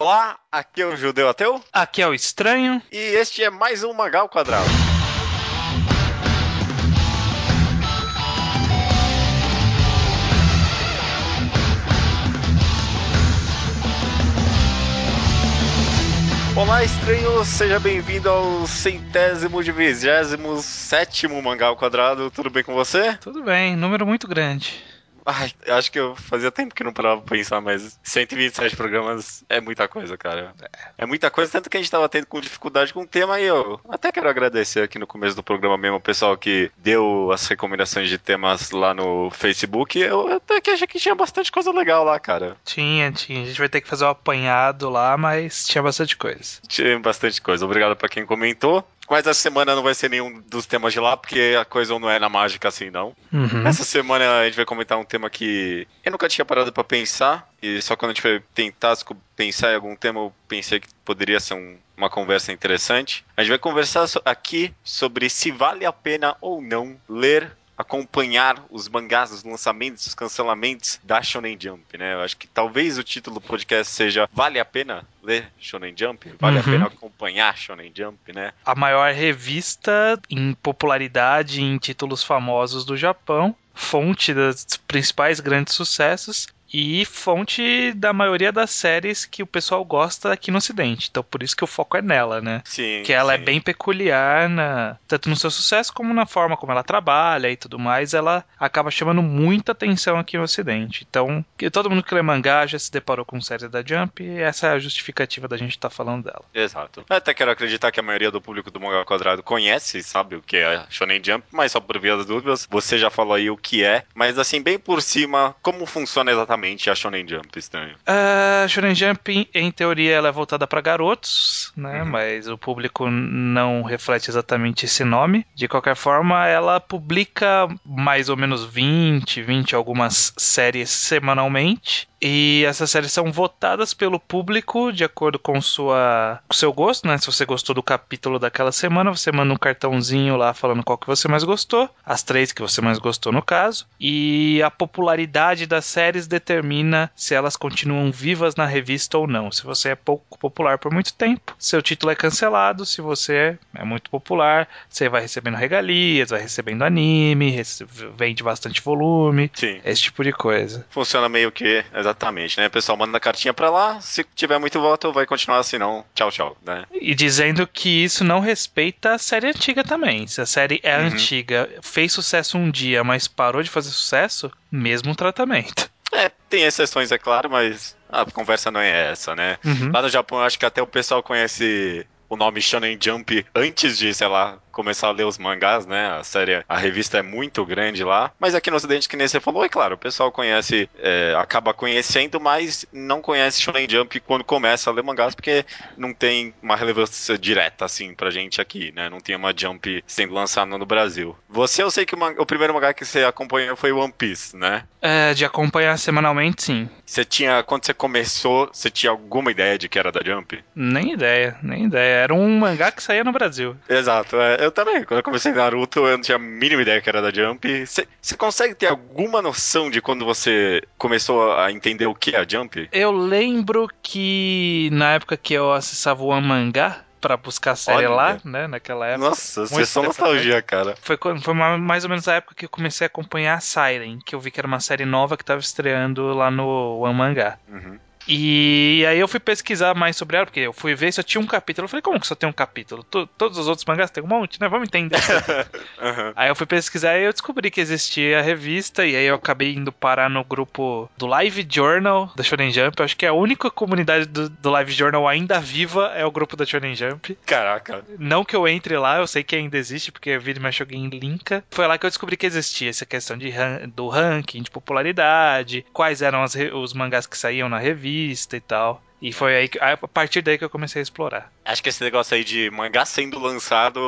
Olá, aqui é o Judeu Ateu. Aqui é o Estranho. E este é mais um Magal Quadrado. Olá, estranho, seja bem-vindo ao centésimo de vigésimo sétimo Mangal Quadrado. Tudo bem com você? Tudo bem, número muito grande. Ai, acho que eu fazia tempo que não parava pra pensar, mas 127 programas é muita coisa, cara. É muita coisa, tanto que a gente tava tendo com dificuldade com o tema e eu até quero agradecer aqui no começo do programa mesmo o pessoal que deu as recomendações de temas lá no Facebook. Eu até que achei que tinha bastante coisa legal lá, cara. Tinha, tinha. A gente vai ter que fazer um apanhado lá, mas tinha bastante coisa. Tinha bastante coisa. Obrigado pra quem comentou. Mas essa semana não vai ser nenhum dos temas de lá, porque a coisa não é na mágica assim, não. Uhum. Essa semana a gente vai comentar um tema que eu nunca tinha parado pra pensar, e só quando a gente foi tentar pensar em algum tema, eu pensei que poderia ser um- uma conversa interessante. A gente vai conversar aqui sobre se vale a pena ou não ler acompanhar os mangás, os lançamentos, os cancelamentos da Shonen Jump, né? Eu acho que talvez o título do podcast seja Vale a pena ler Shonen Jump? Vale a Uhum. pena acompanhar Shonen Jump, né? A maior revista em popularidade em títulos famosos do Japão, fonte dos principais grandes sucessos e fonte da maioria das séries que o pessoal gosta aqui no Ocidente. Então por isso que o foco é nela, né? Sim. que ela é sim. bem peculiar na, tanto no seu sucesso como na forma como ela trabalha e tudo mais, ela acaba chamando muita atenção aqui no ocidente. Então, que todo mundo que lê mangá já se deparou com séries da Jump e essa é a justificativa da gente estar falando dela. Exato. Eu até quero acreditar que a maioria do público do Mangá Quadrado conhece, sabe o que é Shonen Jump, mas só por via das dúvidas, você já falou aí o que é, mas assim, bem por cima, como funciona exatamente a Shonen Jump, estranho? A Shonen Jump, em- em teoria, ela é voltada para garotos, né? Uhum. Mas o público não reflete exatamente esse nome. De qualquer forma, ela publica mais ou menos 20, 20 algumas séries semanalmente. E essas séries são votadas pelo público de acordo com sua, com seu gosto, né? Se você gostou do capítulo daquela semana, você manda um cartãozinho lá falando qual que você mais gostou, as três que você mais gostou no caso. E a popularidade das séries determina se elas continuam vivas na revista ou não. Se você é pouco popular por muito tempo, seu título é cancelado. Se você é muito popular, você vai recebendo regalias, vai recebendo anime, vende bastante volume, Sim. esse tipo de coisa. Funciona meio que exatamente, né? O pessoal manda a cartinha pra lá, se tiver muito voto, vai continuar assim, não. Tchau, tchau, né? E dizendo que isso não respeita a série antiga também. Se a série é Uhum. antiga, fez sucesso um dia, mas parou de fazer sucesso, mesmo tratamento. É, tem exceções, é claro, mas a conversa não é essa, né? Uhum. Lá no Japão, eu acho que até o pessoal conhece o nome Shonen Jump antes de, sei lá, começar a ler os mangás, né? A série, a revista é muito grande lá. Mas aqui no Ocidente, que nem você falou, é claro, o pessoal conhece, é, acaba conhecendo, mas não conhece Shonen Jump quando começa a ler mangás, porque não tem uma relevância direta, assim, pra gente aqui, né? Não tem uma Jump sendo lançada no Brasil. Você, eu sei que o, o primeiro mangá que você acompanhou foi One Piece, né? É, de acompanhar semanalmente, sim. Você tinha, quando você começou, você tinha alguma ideia de que era da Jump? Nem ideia, nem ideia. Era um mangá que saía no Brasil. Exato, é, eu também. Quando eu comecei Naruto, eu não tinha a mínima ideia que era da Jump. Você consegue ter alguma noção de quando você começou a entender o que é a Jump? Eu lembro que na época que eu acessava o Mangá pra buscar a série Olha. lá, né, naquela época. Nossa, você só nostalgia, cara. Foi, foi ma- mais ou menos a época que eu comecei a acompanhar a Siren, que eu vi que era uma série nova que tava estreando lá no One Mangá. Uhum. E aí eu fui pesquisar mais sobre ela, porque eu fui ver se eu tinha um capítulo. Eu falei, como que só tem um capítulo? To- todos os outros mangás tem um monte, né? Vamos entender. Uhum. aí eu fui pesquisar e eu descobri que existia a revista, e aí eu acabei indo parar no grupo do Live Journal da Shonen Jump. Eu acho que a única comunidade do, do Live Journal ainda viva é o grupo da Shonen Jump. Caraca. Não que eu entre lá, eu sei que ainda existe, porque eu vi mais alguém linka. Foi lá que eu descobri que existia essa questão de ran- do ranking, de popularidade, quais eram as os mangás que saíam na revista e tal. E foi aí que, a partir daí que eu comecei a explorar. Acho que esse negócio aí de mangá sendo lançado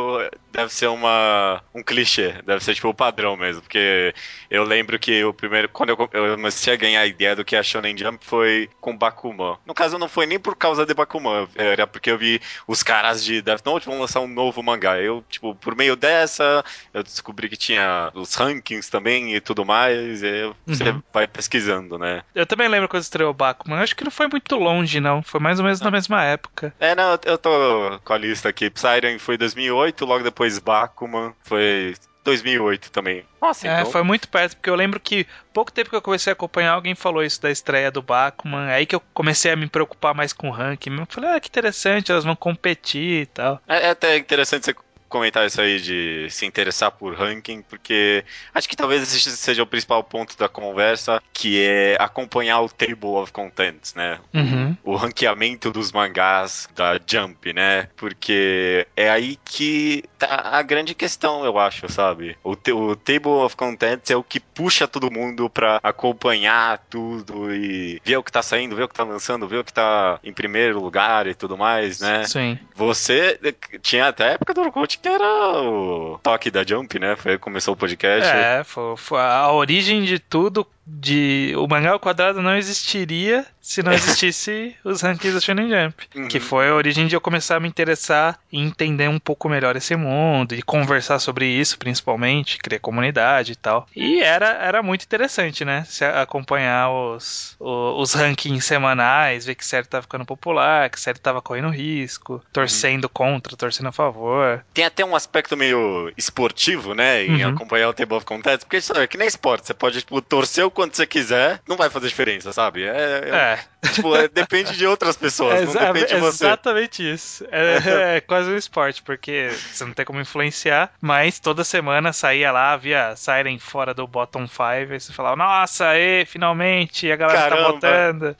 deve ser uma um clichê, deve ser tipo o padrão mesmo, porque eu lembro que o primeiro quando eu, eu comecei a ganhar a ideia do que a Shonen Jump foi com Bakuman. No caso não foi nem por causa de Bakuman, era porque eu vi os caras de Death Note vão lançar um novo mangá. Eu, tipo, por meio dessa, eu descobri que tinha os rankings também e tudo mais, e uhum. você vai pesquisando, né? Eu também lembro quando estreou Bakuman, acho que não foi muito longe não, foi mais ou menos na mesma época. É, não, eu tô com a lista aqui. Siren foi 2008, logo depois Bakuman foi 2008 também. Nossa, é, então... foi muito perto, porque eu lembro que pouco tempo que eu comecei a acompanhar, alguém falou isso da estreia do Bakuman. Aí que eu comecei a me preocupar mais com o ranking. Eu falei, ah, que interessante, elas vão competir e tal. É, é até interessante você comentar isso aí de se interessar por ranking, porque acho que talvez esse seja o principal ponto da conversa, que é acompanhar o Table of Contents, né? Uhum. O, ranqueamento dos mangás da Jump, né? Porque é aí que a grande questão, eu acho, sabe? O, o Table of Contents é o que puxa todo mundo pra acompanhar tudo e ver o que tá saindo, ver o que tá lançando, ver o que tá em primeiro lugar e tudo mais, né? Sim. Você tinha até a época do Orkut que era o toque da Jump, né? Foi começou o podcast. É, foi, foi a origem de tudo de o mangá ao quadrado não existiria se não existisse os rankings do Shonen Jump, uhum. que foi a origem de eu começar a me interessar e entender um pouco melhor esse mundo e conversar sobre isso, principalmente, criar comunidade e tal. E era, era muito interessante, né? Se acompanhar os, os, os rankings semanais, ver que série tava ficando popular, que série tava correndo risco, torcendo uhum. contra, torcendo a favor. Tem até um aspecto meio esportivo, né, em uhum. acompanhar o Table of Contents, porque isso é que nem esporte, você pode tipo torcer o quanto você quiser, não vai fazer diferença, sabe? É, é. é. Tipo, é, depende de outras pessoas, é, não depende de você. Exatamente isso. É, é, quase um esporte, porque você não tem como influenciar, mas toda semana saía lá, via Siren fora do bottom 5, e você falava, nossa, e finalmente, a galera tá Caramba. tá votando.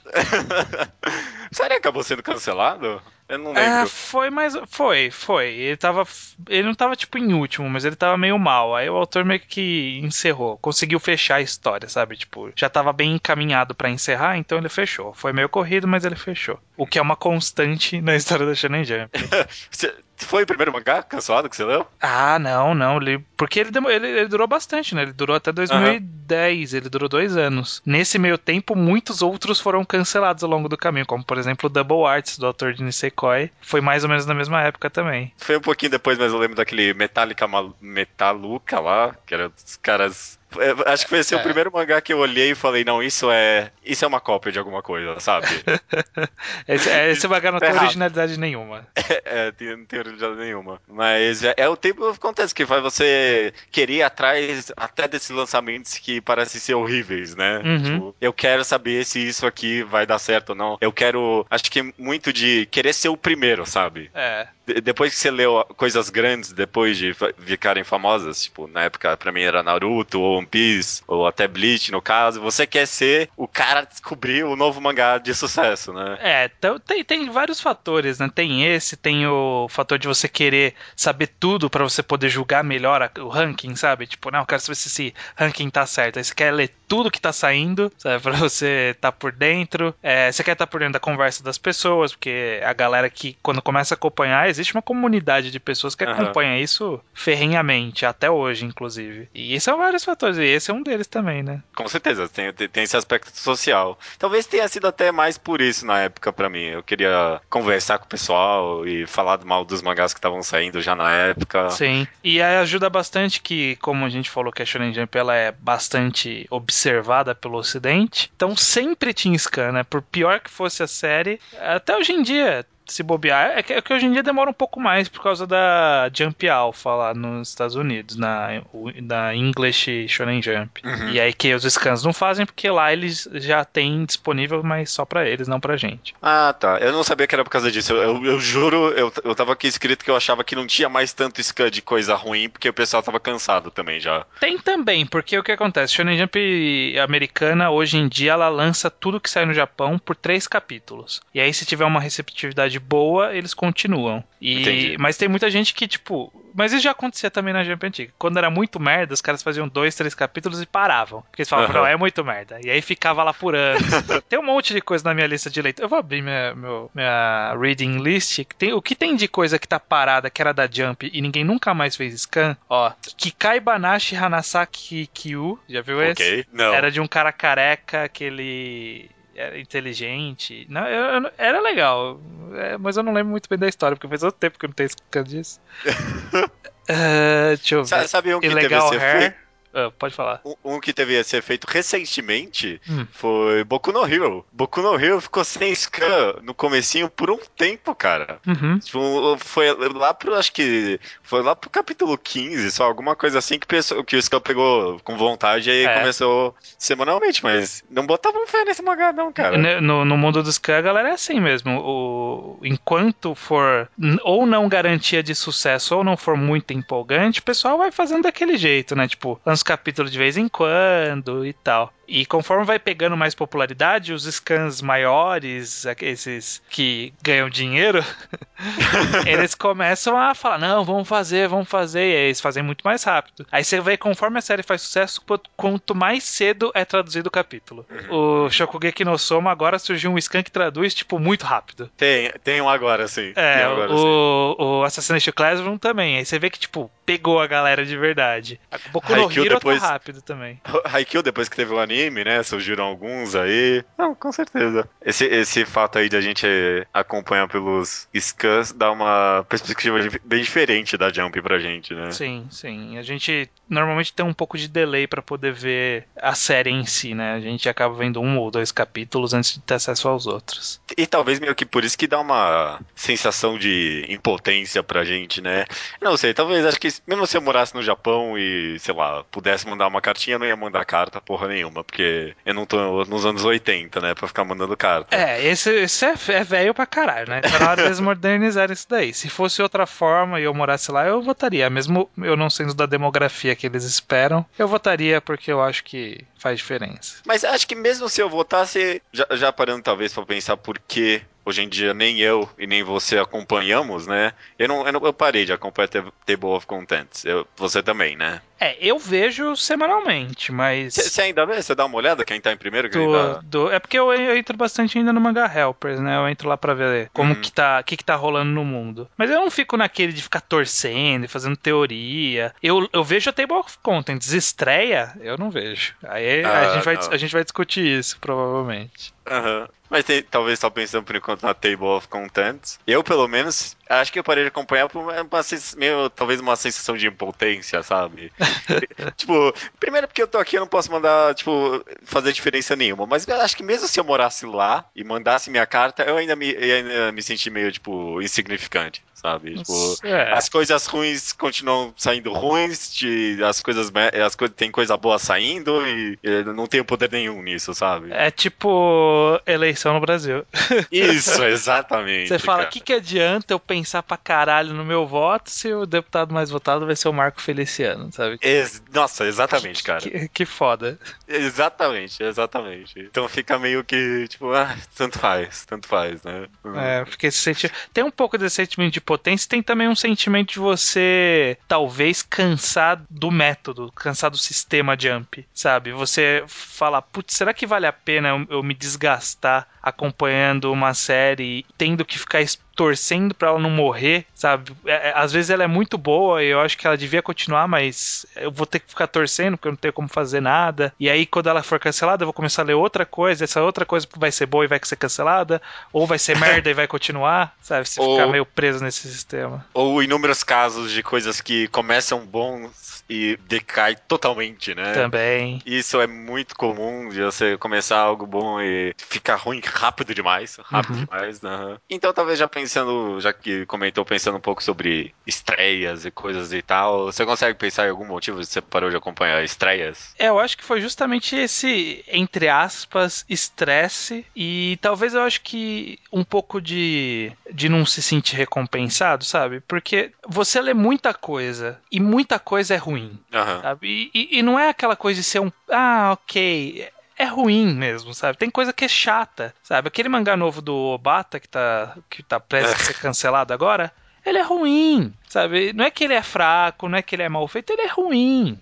Siren acabou sendo cancelado? Eu não lembro. É, foi, mas foi, foi. Ele tava. Ele não tava tipo em último, mas ele tava meio mal. Aí o autor meio que encerrou, conseguiu fechar a história, sabe? Tipo, já tava bem encaminhado para encerrar, então ele fechou. Foi meio corrido, mas ele fechou. O que é uma constante na história da Shonen Jump. Foi o primeiro mangá cancelado que você leu? Ah, não, não. Porque ele, ele, ele durou bastante, né? Ele durou até 2010, uhum. ele durou dois anos. Nesse meio tempo, muitos outros foram cancelados ao longo do caminho, como por exemplo o Double Arts do autor de Nisekoi. Foi mais ou menos na mesma época também. Foi um pouquinho depois, mas eu lembro daquele Metallica Metaluca lá, que era os caras acho que foi esse é. o primeiro mangá que eu olhei e falei, não, isso é. Isso é uma cópia de alguma coisa, sabe? esse, é, esse mangá não tem originalidade nenhuma. É, é, não tem originalidade nenhuma. Mas é, é o tempo que acontece, que faz você querer ir atrás até desses lançamentos que parecem ser horríveis, né? Uhum. Tipo, eu quero saber se isso aqui vai dar certo ou não. Eu quero. Acho que muito de querer ser o primeiro, sabe? É depois que você leu coisas grandes, depois de ficarem famosas, tipo, na época pra mim era Naruto, ou One Piece, ou até Bleach, no caso, você quer ser o cara descobrir o novo mangá de sucesso, né? É, então tem, tem vários fatores, né? Tem esse, tem o fator de você querer saber tudo para você poder julgar melhor o ranking, sabe? Tipo, não, eu quero saber se esse ranking tá certo. Aí você quer ler tudo que tá saindo, sabe? Pra você tá por dentro. É, você quer estar tá por dentro da conversa das pessoas, porque a galera que, quando começa a acompanhar, existe uma comunidade de pessoas que uhum. acompanha isso ferrenhamente, até hoje, inclusive. E são vários fatores, e esse é um deles também, né? Com certeza, tem, tem esse aspecto social. Talvez tenha sido até mais por isso na época para mim. Eu queria conversar com o pessoal e falar do mal dos mangás que estavam saindo já na época. Sim, e ajuda bastante que, como a gente falou que a Shonen Jump ela é bastante observada pelo ocidente, então sempre tinha scan, né? Por pior que fosse a série, até hoje em dia se bobear. É que, é que, hoje em dia demora um pouco mais por causa da Jump Alpha lá nos Estados Unidos, na, na English Shonen Jump. Uhum. E aí que os scans não fazem porque lá eles já têm disponível, mas só para eles, não pra gente. Ah, tá. Eu não sabia que era por causa disso. Eu, eu, eu juro, eu, eu tava aqui escrito que eu achava que não tinha mais tanto scan de coisa ruim porque o pessoal tava cansado também já. Tem também, porque o que acontece? Shonen Jump americana, hoje em dia, ela lança tudo que sai no Japão por três capítulos. E aí, se tiver uma receptividade qualidade boa, eles continuam. E, mas tem muita gente que, tipo. Mas isso já acontecia também na Jump antiga. Quando era muito merda, os caras faziam dois, três capítulos e paravam. Porque eles falavam, uhum. não, é muito merda. E aí ficava lá por anos. tem um monte de coisa na minha lista de leitura. Eu vou abrir minha, meu, minha reading list. Tem, o que tem de coisa que tá parada, que era da Jump, e ninguém nunca mais fez scan? Ó, Kikai Banashi Hanasaki Kyu. Já viu esse? Ok, não. Era de um cara careca que ele era inteligente. Não, eu, eu, era legal, é, mas eu não lembro muito bem da história, porque faz outro tempo que eu não tenho escutado disso. uh, deixa eu ver. Sabe um que Ilegal teve Hair? Uh, pode falar. Um, um, que teve a ser feito recentemente hum. foi Boku no Hero. Boku no Hero ficou sem scan no comecinho por um tempo, cara. Uhum. Tipo, foi lá pro, acho que, foi lá pro capítulo 15, só alguma coisa assim que, pensou, que o scan pegou com vontade e é. começou semanalmente, mas não botavam fé nesse mangá não, cara. No, no mundo dos scan, a galera é assim mesmo. O, enquanto for ou não garantia de sucesso ou não for muito empolgante, o pessoal vai fazendo daquele jeito, né? Tipo, lança uns capítulos de vez em quando e tal. E conforme vai pegando mais popularidade, os scans maiores, esses que ganham dinheiro, eles começam a falar: não, vamos fazer, vamos fazer. E aí eles fazem muito mais rápido. Aí você vê, conforme a série faz sucesso, quanto mais cedo é traduzido o capítulo. Uhum. O Shokugeki no Soma agora surgiu um scan que traduz, tipo, muito rápido. Tem, tem um agora, sim. É, agora, o, sim. o Assassination Classroom também. Aí você vê que, tipo, pegou a galera de verdade. Boku no Hero tá depois... tá rápido também. Haikyuu, depois que teve o anime, anime, né? Surgiram alguns aí. Não, com certeza. Esse, esse fato aí de a gente acompanhar pelos scans dá uma perspectiva bem diferente da Jump pra gente, né? Sim, sim. A gente normalmente tem um pouco de delay para poder ver a série em si, né? A gente acaba vendo um ou dois capítulos antes de ter acesso aos outros. E talvez meio que por isso que dá uma sensação de impotência pra gente, né? Não sei, talvez acho que mesmo se eu morasse no Japão e, sei lá, pudesse mandar uma cartinha, eu não ia mandar carta porra nenhuma, porque eu não tô nos anos 80, né? Pra ficar mandando carta. É, esse, esse é, é velho pra caralho, né? Tá na hora deles modernizar isso daí. Se fosse outra forma e eu morasse lá, eu votaria. Mesmo eu não sendo da demografia que eles esperam, eu votaria porque eu acho que faz diferença. Mas acho que mesmo se eu votasse, já, já parando talvez pra pensar por que hoje em dia nem eu e nem você acompanhamos, né? Eu não, eu, não, eu parei de acompanhar Table of Contents. Eu, você também, né? É, eu vejo semanalmente, mas. Você ainda vê? Você dá uma olhada quem tá em primeiro? Do, ainda... do, é porque eu, eu, entro bastante ainda no Manga Helpers, né? Eu entro lá pra ver como uhum. que tá, que, que tá rolando no mundo. Mas eu não fico naquele de ficar torcendo e fazendo teoria. Eu, eu vejo a Table of Contents. Estreia, eu não vejo. Aí ah, a, gente vai, a gente vai discutir isso, provavelmente. Aham. Uhum. Mas tem, talvez só pensando por enquanto na Table of Contents. Eu, pelo menos, acho que eu parei de acompanhar por uma, uma meio, talvez uma sensação de impotência, sabe? tipo, primeiro porque eu tô aqui, eu não posso mandar, tipo, fazer diferença nenhuma. Mas acho que mesmo se eu morasse lá e mandasse minha carta, eu ainda me, eu ainda me senti meio, tipo, insignificante sabe? Tipo, é. as coisas ruins continuam saindo ruins, de, as coisas as coisas tem coisa boa saindo e, e não tenho poder nenhum nisso, sabe? É tipo eleição no Brasil. Isso, exatamente. Você fala, o que, que adianta eu pensar pra caralho no meu voto se o deputado mais votado vai ser o Marco Feliciano, sabe? Ex Nossa, exatamente, cara. Que, que foda. Exatamente, exatamente. Então fica meio que, tipo, ah, tanto faz, tanto faz, né? É, porque esse sentimento. Tem um pouco desse sentimento de potência, tem também um sentimento de você talvez cansar do método, cansar do sistema jump, sabe? Você fala, putz, será que vale a pena eu, eu me desgastar acompanhando uma série, tendo que ficar torcendo para ela não morrer, sabe? É, é, às vezes ela é muito boa e eu acho que ela devia continuar, mas eu vou ter que ficar torcendo porque eu não tenho como fazer nada. E aí, quando ela for cancelada, eu vou começar a ler outra coisa. Essa outra coisa vai ser boa e vai ser cancelada, ou vai ser merda e vai continuar, sabe? Você ou, ficar meio preso nesse sistema. Ou inúmeros casos de coisas que começam bons e decai totalmente, né? Também. Isso é muito comum de você começar algo bom e ficar ruim rápido demais, rápido uhum. demais, né? Então talvez já pensando, já que comentou pensando um pouco sobre estreias e coisas e tal, você consegue pensar em algum motivo de você parou de acompanhar estreias? É, eu acho que foi justamente esse, entre aspas, estresse e talvez eu acho que um pouco de, de não se sentir recompensado, sabe? Porque você lê muita coisa e muita coisa é ruim, uhum. sabe? E, e, e não é aquela coisa de ser um, ah, ok, é ruim mesmo, sabe? Tem coisa que é chata, sabe? Aquele mangá novo do Obata que tá, que tá prestes a ser cancelado agora, ele é ruim, sabe? Não é que ele é fraco, não é que ele é mal feito, ele é ruim,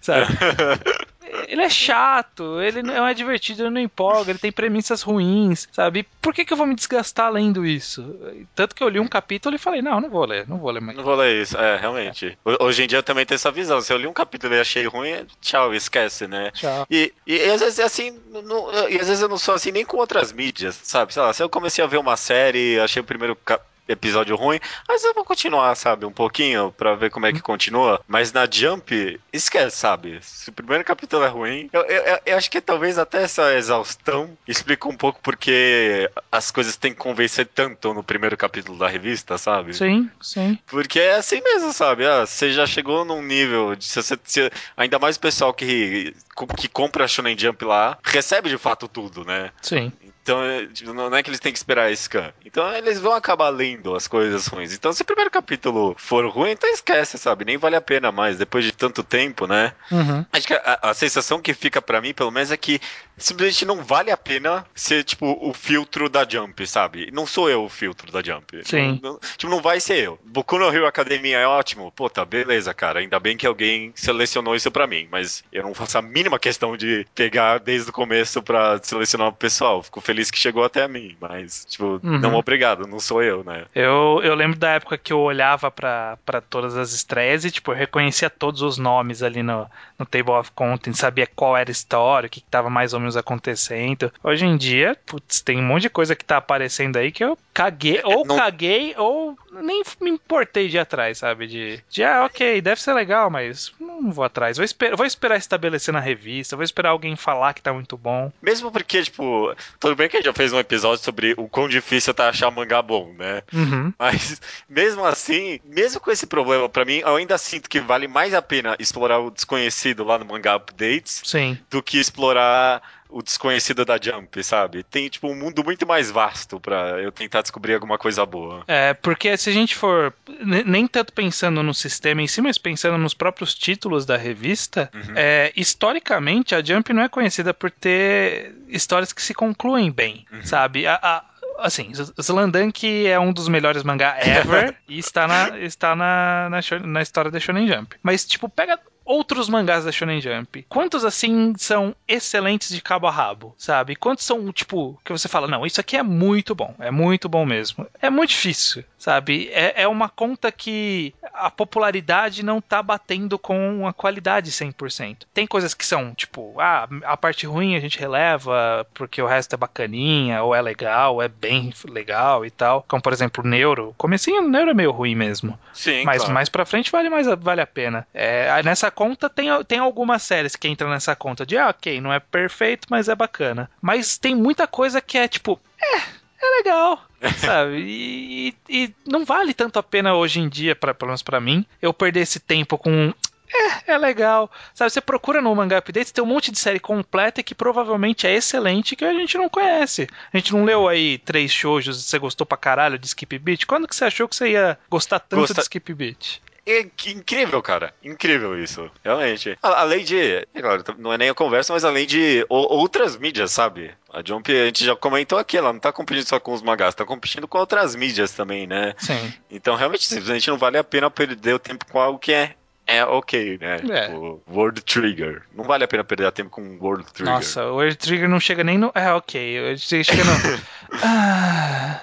sabe? ele é chato, ele não é divertido, ele não empolga, ele tem premissas ruins, sabe? Por que, que eu vou me desgastar lendo isso? Tanto que eu li um capítulo e falei, não, não vou ler, não vou ler mais. Não vou ler isso, é, realmente. Hoje em dia eu também tenho essa visão. Se eu li um capítulo e achei ruim, tchau, esquece, né? Tchau. E, e, e às vezes assim, não, e às vezes eu não sou assim nem com outras mídias, sabe? Sei lá, se eu comecei a ver uma série, achei o primeiro capítulo episódio ruim, mas eu vou continuar, sabe, um pouquinho pra ver como é que continua. Mas na Jump, esquece, sabe? Se o primeiro capítulo é ruim, eu, eu, eu acho que talvez até essa exaustão explica um pouco porque as coisas têm que convencer tanto no primeiro capítulo da revista, sabe? Sim, sim. Porque é assim mesmo, sabe? Ah, você já chegou num nível de se você, se, ainda mais o pessoal que que compra a Shonen Jump lá recebe de fato tudo, né? Sim. Então, tipo, não é que eles têm que esperar esse scan. Então, eles vão acabar lendo as coisas ruins. Então, se o primeiro capítulo for ruim, então esquece, sabe? Nem vale a pena mais, depois de tanto tempo, né? Uhum. Acho que a, a sensação que fica para mim, pelo menos, é que simplesmente não vale a pena ser, tipo, o filtro da Jump, sabe? Não sou eu o filtro da Jump. Sim. Não, tipo, não vai ser eu. Boku no Hero Academia é ótimo. Pô, tá, beleza, cara. Ainda bem que alguém selecionou isso para mim. Mas eu não faço a mínima questão de pegar desde o começo para selecionar o pessoal. Fico feliz que chegou até mim, mas, tipo, uhum. não obrigado, não sou eu, né? Eu, eu lembro da época que eu olhava para todas as estreias e, tipo, eu reconhecia todos os nomes ali no, no Table of Contents, sabia qual era a história, o que, que tava mais ou menos acontecendo. Hoje em dia, putz, tem um monte de coisa que tá aparecendo aí que eu caguei, ou não... caguei, ou nem me importei de atrás, sabe? De, de ah, ok, deve ser legal, mas não vou atrás. Vou, esper vou esperar estabelecer na revista, vou esperar alguém falar que tá muito bom. Mesmo porque, tipo, tudo bem que a gente já fez fez um episódio sobre o quão difícil tá achar mangá bom, né? Uhum. Mas mesmo assim, mesmo com esse problema, para mim, eu ainda sinto que vale mais a pena explorar o desconhecido lá no Mangá Updates Sim. do que explorar o desconhecido da Jump, sabe? Tem, tipo, um mundo muito mais vasto para eu tentar descobrir alguma coisa boa. É, porque se a gente for nem tanto pensando no sistema em si, mas pensando nos próprios títulos da revista, uhum. é, historicamente a Jump não é conhecida por ter histórias que se concluem bem, uhum. sabe? A, a, assim, Slandunk é um dos melhores mangá ever e está na, está na, na, na história da Shonen Jump. Mas, tipo, pega outros mangás da Shonen Jump. Quantos assim são excelentes de cabo a rabo, sabe? Quantos são, tipo, que você fala, não, isso aqui é muito bom, é muito bom mesmo. É muito difícil, sabe? É, é uma conta que a popularidade não tá batendo com a qualidade 100%. Tem coisas que são, tipo, ah, a parte ruim a gente releva porque o resto é bacaninha, ou é legal, ou é bem legal e tal. Como, por exemplo, o Neuro. Comecinho Neuro é meio ruim mesmo. Sim, Mas claro. mais pra frente vale, mais, vale a pena. É, nessa conta tem, tem algumas séries que entram nessa conta de, ah, ok, não é perfeito, mas é bacana. Mas tem muita coisa que é tipo, é, é legal. sabe? E, e, não vale tanto a pena hoje em dia, pra, pelo menos pra mim, eu perder esse tempo com. É, é legal. Sabe, você procura no Manga Updates, tem um monte de série completa que provavelmente é excelente que a gente não conhece. A gente não leu aí três shoujos e você gostou pra caralho de Skip Beat? Quando que você achou que você ia gostar tanto Gosta... de Skip Beat? É incrível, cara. Incrível isso. Realmente. Além de. É claro, não é nem a conversa, mas além de outras mídias, sabe? A Jump, a gente já comentou aqui, ela não tá competindo só com os mangás, tá competindo com outras mídias também, né? Sim. Então, realmente, simplesmente não vale a pena perder o tempo com algo que é é ok, né? É. Tipo, World Trigger. Não vale a pena perder tempo com World Trigger. Nossa, o World Trigger não chega nem no. É, ok. O World Trigger chega no. ah,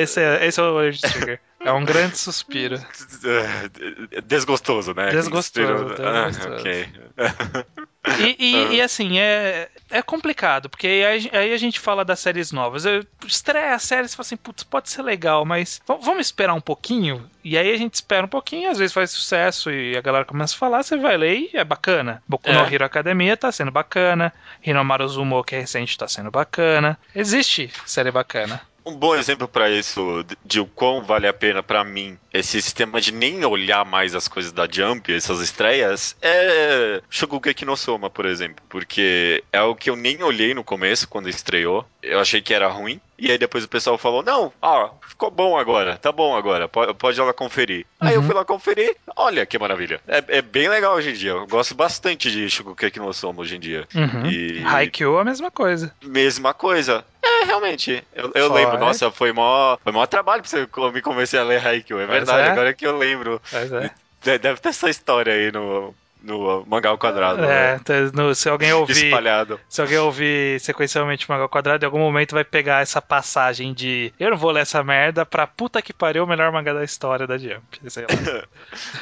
esse, é, esse é o World Trigger. É um grande suspiro. Desgostoso, né? Desgostoso. desgostoso. Ah, ok. E, e, e, assim, é, é complicado, porque aí, aí, a gente fala das séries novas. Eu estreia a série e fala assim, putz, pode ser legal, mas vamos esperar um pouquinho? E aí a gente espera um pouquinho, às vezes faz sucesso e a galera começa a falar, você vai ler e é bacana. Boku é. no Hero Academia tá sendo bacana, Hinomaru Zumo, que é recente, tá sendo bacana. Existe série bacana. Um bom exemplo para isso, de o quão vale a pena para mim esse sistema de nem olhar mais as coisas da Jump, essas estreias, é Shogugeki no Soma, por exemplo. Porque é o que eu nem olhei no começo, quando estreou. Eu achei que era ruim. E aí depois o pessoal falou: Não, ó, ficou bom agora, tá bom agora, pode, pode ir lá conferir. Aí eu Uhum. fui lá conferir, olha que maravilha. É, é bem legal hoje em dia. Eu gosto bastante de Shokugeki no Soma hoje em dia. Uhum. E Haikyuu é a mesma coisa. mesma coisa. É, realmente. Eu, eu lembro, nossa, foi mó, foi mó trabalho pra você me convencer a ler Haikyuu. É verdade, é. agora que eu lembro. É. De- Deve ter essa história aí no, no mangá ao quadrado. É, né? tá- no- se alguém ouvir, Espalhado. se alguém ouvir sequencialmente Mangá ao Quadrado, em algum momento vai pegar essa passagem de eu não vou ler essa merda pra puta que pariu o melhor mangá da história da Jump. Sei lá.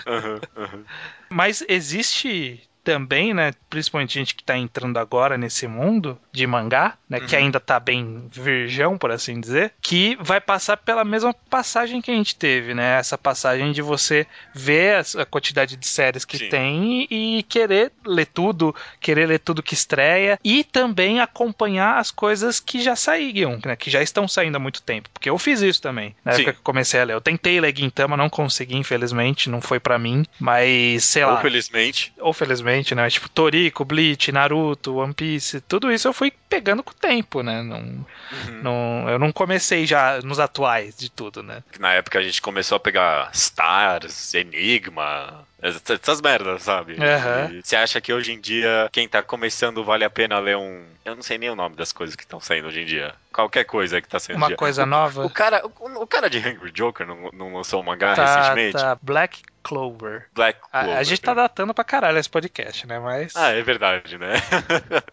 Uhum, uhum. Mas existe também, né, principalmente gente que tá entrando agora nesse mundo de mangá, né, que Uhum. ainda tá bem virgão, por assim dizer, que vai passar pela mesma passagem que a gente teve, né, essa passagem de você ver a quantidade de séries que Sim. tem e, e querer ler tudo, querer ler tudo que estreia e também acompanhar as coisas que já saíram, né, que já estão saindo há muito tempo, porque eu fiz isso também, na Sim. época que eu comecei a ler. Eu tentei ler Gintama, não consegui, infelizmente, não foi pra mim, mas sei lá Ou felizmente. ou felizmente, né? Tipo, Toriko, Bleach, Naruto, One Piece, tudo isso eu fui pegando com o tempo, né? Não, Uhum. não, eu não comecei já nos atuais de tudo, né? Na época a gente começou a pegar Stars, Enigma, essas merdas, sabe? E Você acha que hoje em dia, quem tá começando, vale a pena ler um. Eu não sei nem o nome das coisas que estão saindo hoje em dia. Qualquer coisa que tá saindo Uma dia. coisa O nova. cara, o, o cara de Hungry Joker não, não lançou um mangá Tá, recentemente? tá. Black Clover. Black A, a Clover. gente tá datando pra caralho esse podcast, né? Mas. Ah, é verdade, né?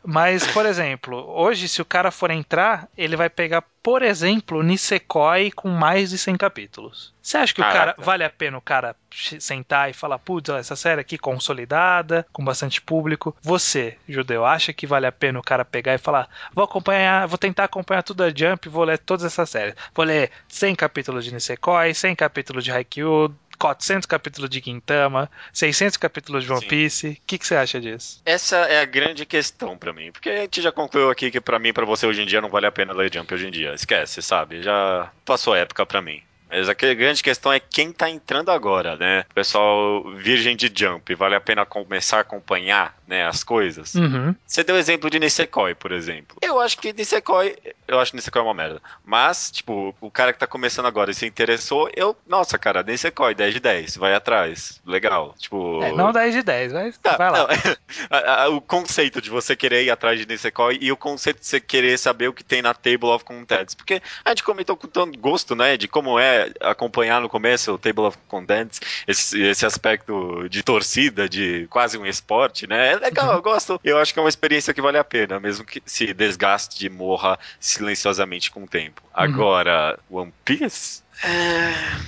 Mas, por exemplo, hoje, se o cara for entrar, ele vai pegar, por exemplo, Nisekoi com mais de 100 capítulos. Você acha que o Caraca. cara vale a pena o cara sentar e falar, putz, essa série aqui consolidada, com bastante público. Você, judeu, acha que vale a pena o cara pegar e falar, vou acompanhar, vou tentar acompanhar tudo a Jump, vou ler todas essas séries. Vou ler 100 capítulos de Nisekoi, 100 capítulos de Haikyuu, 400 capítulos de Gintama, 600 capítulos de One Sim. Piece. O que, que você acha disso? Essa é a grande questão pra mim. Porque a gente já concluiu aqui que pra mim, pra você hoje em dia, não vale a pena ler Jump hoje em dia. Esquece, sabe? Já passou a época pra mim. Mas a que- grande questão é quem tá entrando agora, né? Pessoal virgem de Jump, vale a pena começar a acompanhar, né, as coisas? Uhum. Você deu o exemplo de Nisekoi, por exemplo. Eu acho que Nisekoi, eu acho Nisekoi uma merda. Mas, tipo, o cara que tá começando agora e se interessou, eu, nossa, cara, Nisekoi, 10 de 10, vai atrás. Legal. Tipo, É, não 10 de 10, mas Tá, vai lá. não, o conceito de você querer ir atrás de Nisekoi e o conceito de você querer saber o que tem na Table of Contents. Porque a gente comentou com tanto gosto, né, de como é acompanhar no começo o Table of Contents, esse, esse aspecto de torcida, de quase um esporte, né? É legal, Uhum. eu gosto. Eu acho que é uma experiência que vale a pena, mesmo que se desgaste e morra silenciosamente com o tempo. Uhum. Agora, One Piece?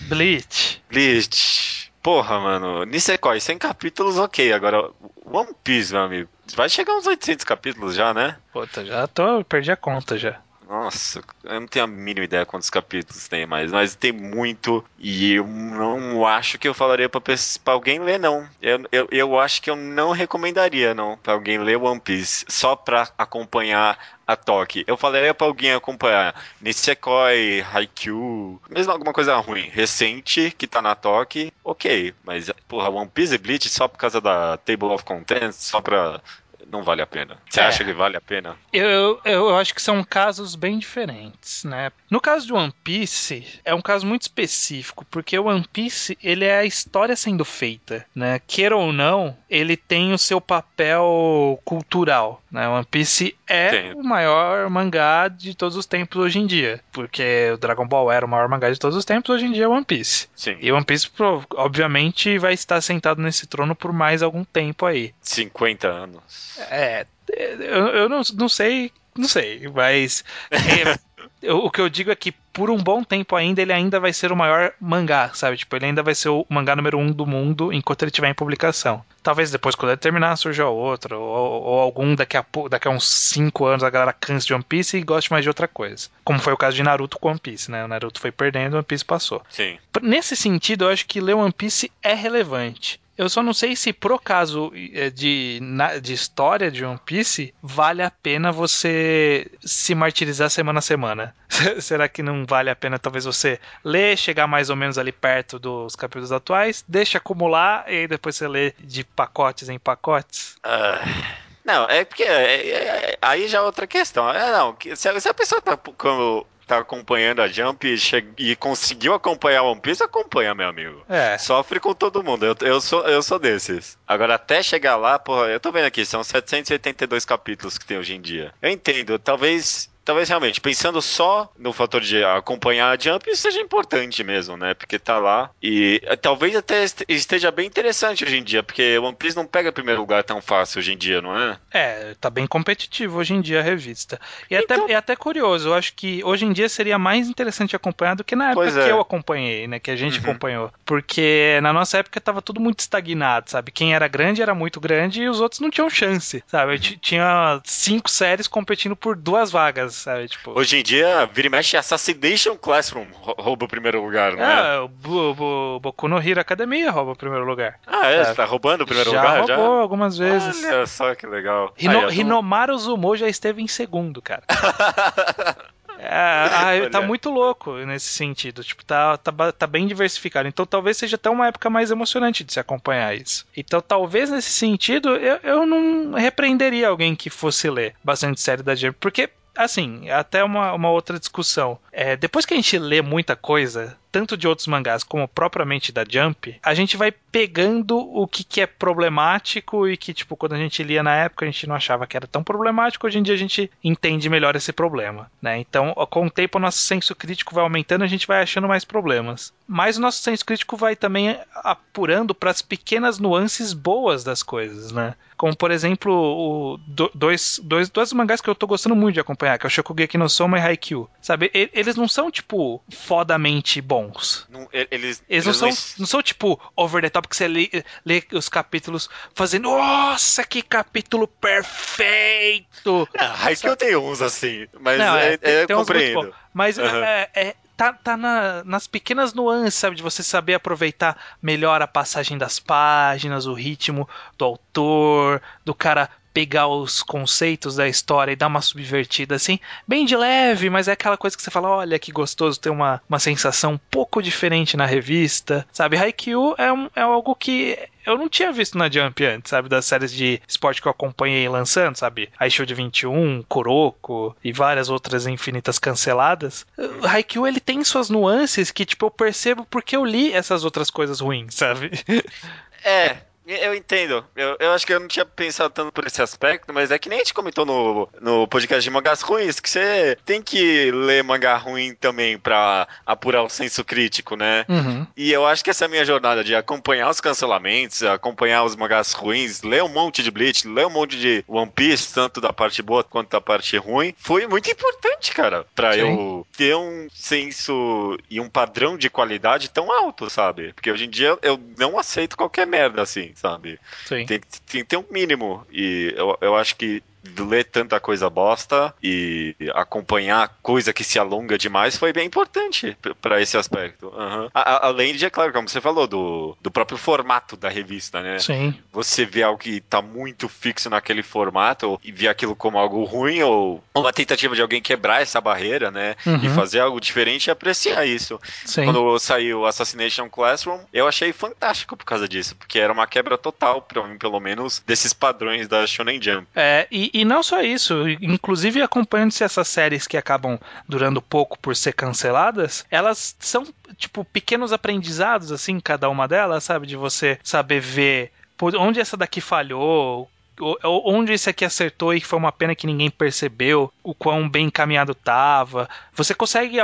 Bleach. Bleach. Porra, mano. Nisekoi, 100 capítulos, ok. Agora, One Piece, meu amigo. Vai chegar uns 800 capítulos já, né? Puta, já tô, eu perdi a conta já. Nossa, eu não tenho a mínima ideia quantos capítulos tem mais, mas tem muito e eu não acho que eu falaria pra, pra alguém ler, não. Eu, eu, eu acho que eu não recomendaria, não, pra alguém ler One Piece só pra acompanhar a Toque. Eu falaria pra alguém acompanhar Nisekoi, Haikyuu, mesmo alguma coisa ruim, recente, que tá na Toque, ok, mas, porra, One Piece e Bleach só por causa da Table of Contents, só pra... Não vale a pena. Você É. acha que vale a pena? Eu, eu, acho que são casos bem diferentes, né? No caso de One Piece, é um caso muito específico, porque o One Piece, ele é a história sendo feita, né? Queira ou não, ele tem o seu papel cultural, né? One Piece é Tem. o maior mangá de todos os tempos hoje em dia, porque o Dragon Ball era o maior mangá de todos os tempos, hoje em dia é One Piece. Sim. E One Piece, obviamente, vai estar sentado nesse trono por mais algum tempo aí. 50 anos. É, eu, eu não, não sei, não sei, mas é, o que eu digo é que por um bom tempo ainda ele ainda vai ser o maior mangá, sabe? Tipo, ele ainda vai ser o mangá número um do mundo enquanto ele estiver em publicação. Talvez depois, quando ele terminar, surja outro, ou, ou algum daqui a, daqui a uns 5 anos a galera canse de One Piece e goste mais de outra coisa. Como foi o caso de Naruto com One Piece, né? O Naruto foi perdendo, One Piece passou. Sim. Nesse sentido, eu acho que ler One Piece é relevante. Eu só não sei se, pro caso eh, de, de história de One Piece, vale a pena você se martirizar semana a semana. Será que não vale a pena, talvez, você ler, chegar mais ou menos ali perto dos capítulos atuais, deixa acumular e aí depois você lê de pacotes em pacotes? Ah, não, é porque é- é- é- aí já é outra questão. É, não, se, a- se a pessoa tá, como, tá acompanhando a Jump e, che... e conseguiu acompanhar One Piece, acompanha, meu amigo. É. Sofre com todo mundo. Eu, eu, sou, eu sou desses. Agora, até chegar lá, porra, eu tô vendo aqui, são 782 capítulos que tem hoje em dia. Eu entendo, talvez talvez realmente, pensando só no fator de acompanhar a Jump, isso seja importante mesmo, né? Porque tá lá. E eh, talvez até esteja bem interessante hoje em dia, porque One Piece não pega primeiro lugar tão fácil hoje em dia, não é? É, tá bem competitivo hoje em dia a revista. E então... até, é até curioso, eu acho que hoje em dia seria mais interessante acompanhar do que na época é. que eu acompanhei, né? Que a gente uhum. acompanhou. Porque na nossa época tava tudo muito estagnado, sabe? Quem era grande era muito grande e os outros não tinham chance, sabe? Uhum. Tinha cinco séries competindo por duas vagas sabe? Tipo... Hoje em dia, vira e mexe Assassination Classroom rouba o primeiro lugar, não é? É, o, o, o Boku no Hero Academia rouba o primeiro lugar. Ah, é? Você tá roubando o primeiro já lugar? Já roubou algumas vezes. Olha só que legal. Hino, Aí, Hinomaru Zumo já esteve em segundo, cara. É, tá muito louco nesse sentido. Tipo, tá, tá, tá bem diversificado. Então talvez seja até uma época mais emocionante de se acompanhar isso. Então talvez nesse sentido eu, eu não repreenderia alguém que fosse ler bastante série da Jump. Porque assim, até uma, uma outra discussão. É, depois que a gente lê muita coisa, tanto de outros mangás como propriamente da Jump, a gente vai pegando o que, que é problemático e que, tipo, quando a gente lia na época a gente não achava que era tão problemático, hoje em dia a gente entende melhor esse problema, né? Então, com o tempo, o nosso senso crítico vai aumentando, a gente vai achando mais problemas. Mas o nosso senso crítico vai também apurando para as pequenas nuances boas das coisas, né? Como, por exemplo, o, dois, dois, dois mangás que eu tô gostando muito de acompanhar, que é o Shokugeki no Soma e Haikyuu. Sabe? Eles não são, tipo, fodamente bons bons. Não, eles, eles, eles, não, são, não são tipo over the top que você lê, lê os capítulos fazendo Nossa, que capítulo perfeito! Ah, que eu tenho uns assim, mas não, é, é, é, compreendo. Mas uhum. é, é, tá, tá na, nas pequenas nuances, sabe? De você saber aproveitar melhor a passagem das páginas, o ritmo do autor, do cara pegar os conceitos da história e dar uma subvertida assim, bem de leve, mas é aquela coisa que você fala, olha que gostoso ter uma, uma sensação um pouco diferente na revista, sabe? Haikyuu é, um, é algo que eu não tinha visto na Jump antes, sabe? Das séries de esporte que eu acompanhei lançando, sabe? A Shield 21, Kuroko e várias outras infinitas canceladas. O Haikyuu, ele tem suas nuances que, tipo, eu percebo porque eu li essas outras coisas ruins, sabe? É, eu entendo. Eu, eu acho que eu não tinha pensado tanto por esse aspecto, mas é que nem a gente comentou no, no podcast de mangás ruins, que você tem que ler mangá ruim também pra apurar o senso crítico, né? Uhum. E eu acho que essa é minha jornada de acompanhar os cancelamentos, acompanhar os mangás ruins, ler um monte de Bleach, ler um monte de One Piece, tanto da parte boa quanto da parte ruim, foi muito importante, cara, pra Sim. eu ter um senso e um padrão de qualidade tão alto, sabe? Porque hoje em dia eu não aceito qualquer merda assim sabe? Sim. Tem, tem que ter um mínimo. E eu, eu acho que ler tanta coisa bosta e acompanhar coisa que se alonga demais foi bem importante para esse aspecto. Uhum. A, além de, é claro, como você falou, do, do próprio formato da revista, né? Sim. Você vê algo que tá muito fixo naquele formato e vê aquilo como algo ruim ou uma tentativa de alguém quebrar essa barreira, né? Uhum. E fazer algo diferente e apreciar isso. Sim. Quando saiu Assassination Classroom, eu achei fantástico por causa disso, porque era uma quebra total, pra mim, pelo menos, desses padrões da Shonen Jump. É, e, e não só isso, inclusive acompanhando-se essas séries que acabam durando pouco por ser canceladas, elas são tipo pequenos aprendizados assim, cada uma delas, sabe, de você saber ver onde essa daqui falhou, onde esse aqui acertou e foi uma pena que ninguém percebeu o quão bem encaminhado tava. Você consegue,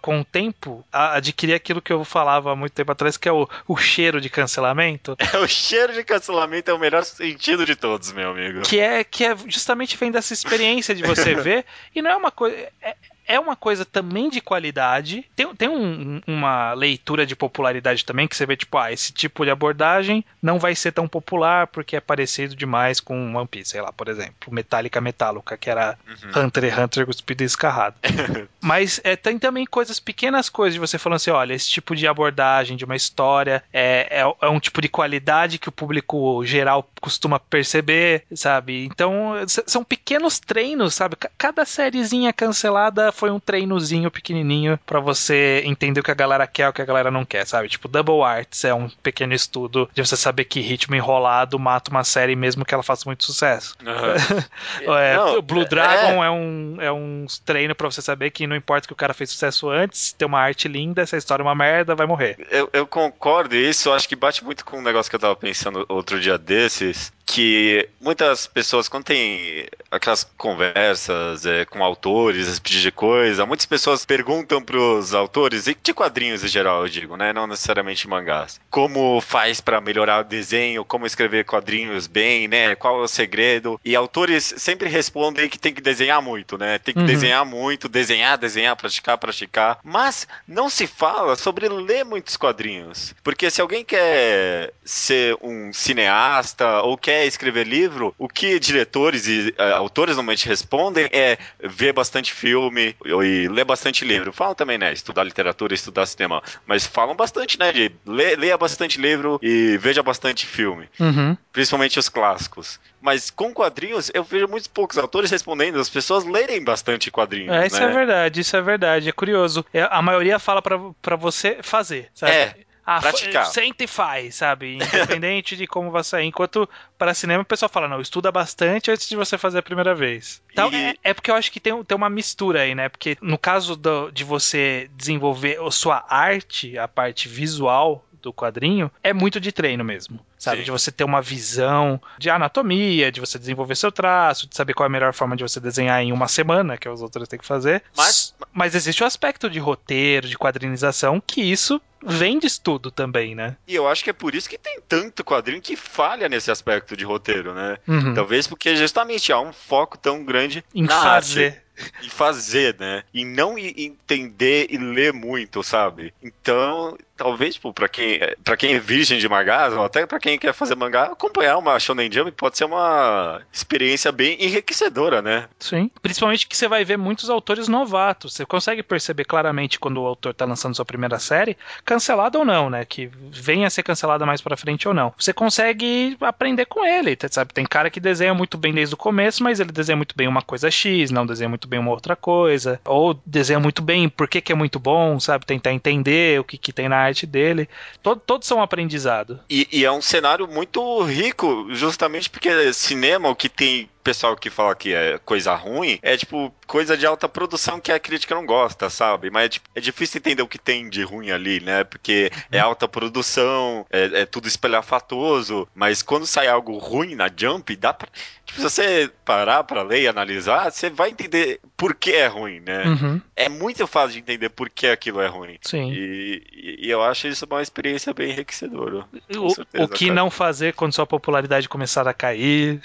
com o tempo, adquirir aquilo que eu falava há muito tempo atrás, que é o, o cheiro de cancelamento. É, o cheiro de cancelamento é o melhor sentido de todos, meu amigo. Que é, que é justamente vem dessa experiência de você ver, e não é uma coisa. É, é uma coisa também de qualidade. Tem, tem um, uma leitura de popularidade também, que você vê, tipo, ah, esse tipo de abordagem não vai ser tão popular porque é parecido demais com One Piece, sei lá, por exemplo, Metallica Metallica, que era uhum. Hunter x Hunter cuspido e escarrado. Mas é, tem também coisas, pequenas coisas de você falando assim, olha, esse tipo de abordagem de uma história é, é, é um tipo de qualidade que o público geral costuma perceber, sabe? Então, são pequenos treinos, sabe? Cada sériezinha cancelada foi um treinozinho pequenininho para você entender o que a galera quer, o que a galera não quer, sabe? Tipo, Double Arts é um pequeno estudo de você saber que ritmo enrolado mata uma série mesmo que ela faça muito sucesso. Uhum. é, não, Blue é, Dragon é, é um, é um treino para você saber que não importa que o cara fez sucesso antes, tem uma arte linda, essa história é uma merda, vai morrer. Eu, eu concordo, e isso eu acho que bate muito com um negócio que eu tava pensando outro dia desses, que muitas pessoas, quando tem aquelas conversas é, com autores, esse tipo de coisa, muitas pessoas perguntam pros autores, e de quadrinhos em geral, eu digo, né? Não necessariamente mangás. Como faz para melhorar o desenho, como escrever quadrinhos bem, né? Qual é o segredo? E autores sempre respondem que tem que desenhar muito, né? Tem que uhum. desenhar muito, desenhar, desenhar, praticar, praticar. Mas não se fala sobre ler muitos quadrinhos. Porque se alguém quer ser um cineasta ou quer quer escrever livro, o que diretores e uh, autores normalmente respondem é ver bastante filme e ler bastante livro. Falam também, né? Estudar literatura, estudar cinema. Mas falam bastante, né? De ler, leia bastante livro e veja bastante filme. Uhum. Principalmente os clássicos. Mas com quadrinhos, eu vejo muitos poucos autores respondendo, as pessoas lerem bastante quadrinhos. É, isso né? é verdade, isso é verdade. É curioso. É, a maioria fala para você fazer, sabe? É. Ah, praticar. Senta e faz, sabe? Independente de como vai sair. Enquanto para cinema o pessoal fala, não, estuda bastante antes de você fazer a primeira vez. Então, e... é, é, porque eu acho que tem, tem uma mistura aí, né? Porque no caso do, de você desenvolver a sua arte, a parte visual do quadrinho, é muito de treino mesmo. Sabe? Sim. De você ter uma visão de anatomia, de você desenvolver seu traço, de saber qual é a melhor forma de você desenhar em uma semana, que os outros têm que fazer. Mas, mas existe o aspecto de roteiro, de quadrinização, que isso vem de estudo também, né? E eu acho que é por isso que tem tanto quadrinho que falha nesse aspecto de roteiro, né? Uhum. Talvez porque justamente há um foco tão grande em fazer. Arte e fazer, né? E não entender e ler muito, sabe? Então, talvez, pra quem, pra quem é virgem de ou até pra quem quer fazer mangá, acompanhar uma Shonen Jump pode ser uma experiência bem enriquecedora, né? Sim. Principalmente que você vai ver muitos autores novatos. Você consegue perceber claramente quando o autor tá lançando sua primeira série, cancelada ou não, né? Que venha a ser cancelada mais pra frente ou não. Você consegue aprender com ele, sabe? Tem cara que desenha muito bem desde o começo, mas ele desenha muito bem uma coisa X, não desenha muito bem uma outra coisa. Ou desenha muito bem por que, que é muito bom, sabe? Tentar entender o que, que tem na arte dele. Todo, todos são um aprendizado. E, e é um cenário muito rico, justamente porque cinema, o que tem pessoal que fala que é coisa ruim é tipo coisa de alta produção que a crítica não gosta, sabe? Mas é, tipo, é difícil entender o que tem de ruim ali, né? Porque é alta produção, é, é tudo espelhafatoso, mas quando sai algo ruim na Jump, dá pra. Se você parar pra ler e analisar, você vai entender por que é ruim, né? Uhum. É muito fácil de entender por que aquilo é ruim. Sim. E, e, e eu acho isso uma experiência bem enriquecedora. O, certeza, o que cara. não fazer quando sua popularidade começar a cair.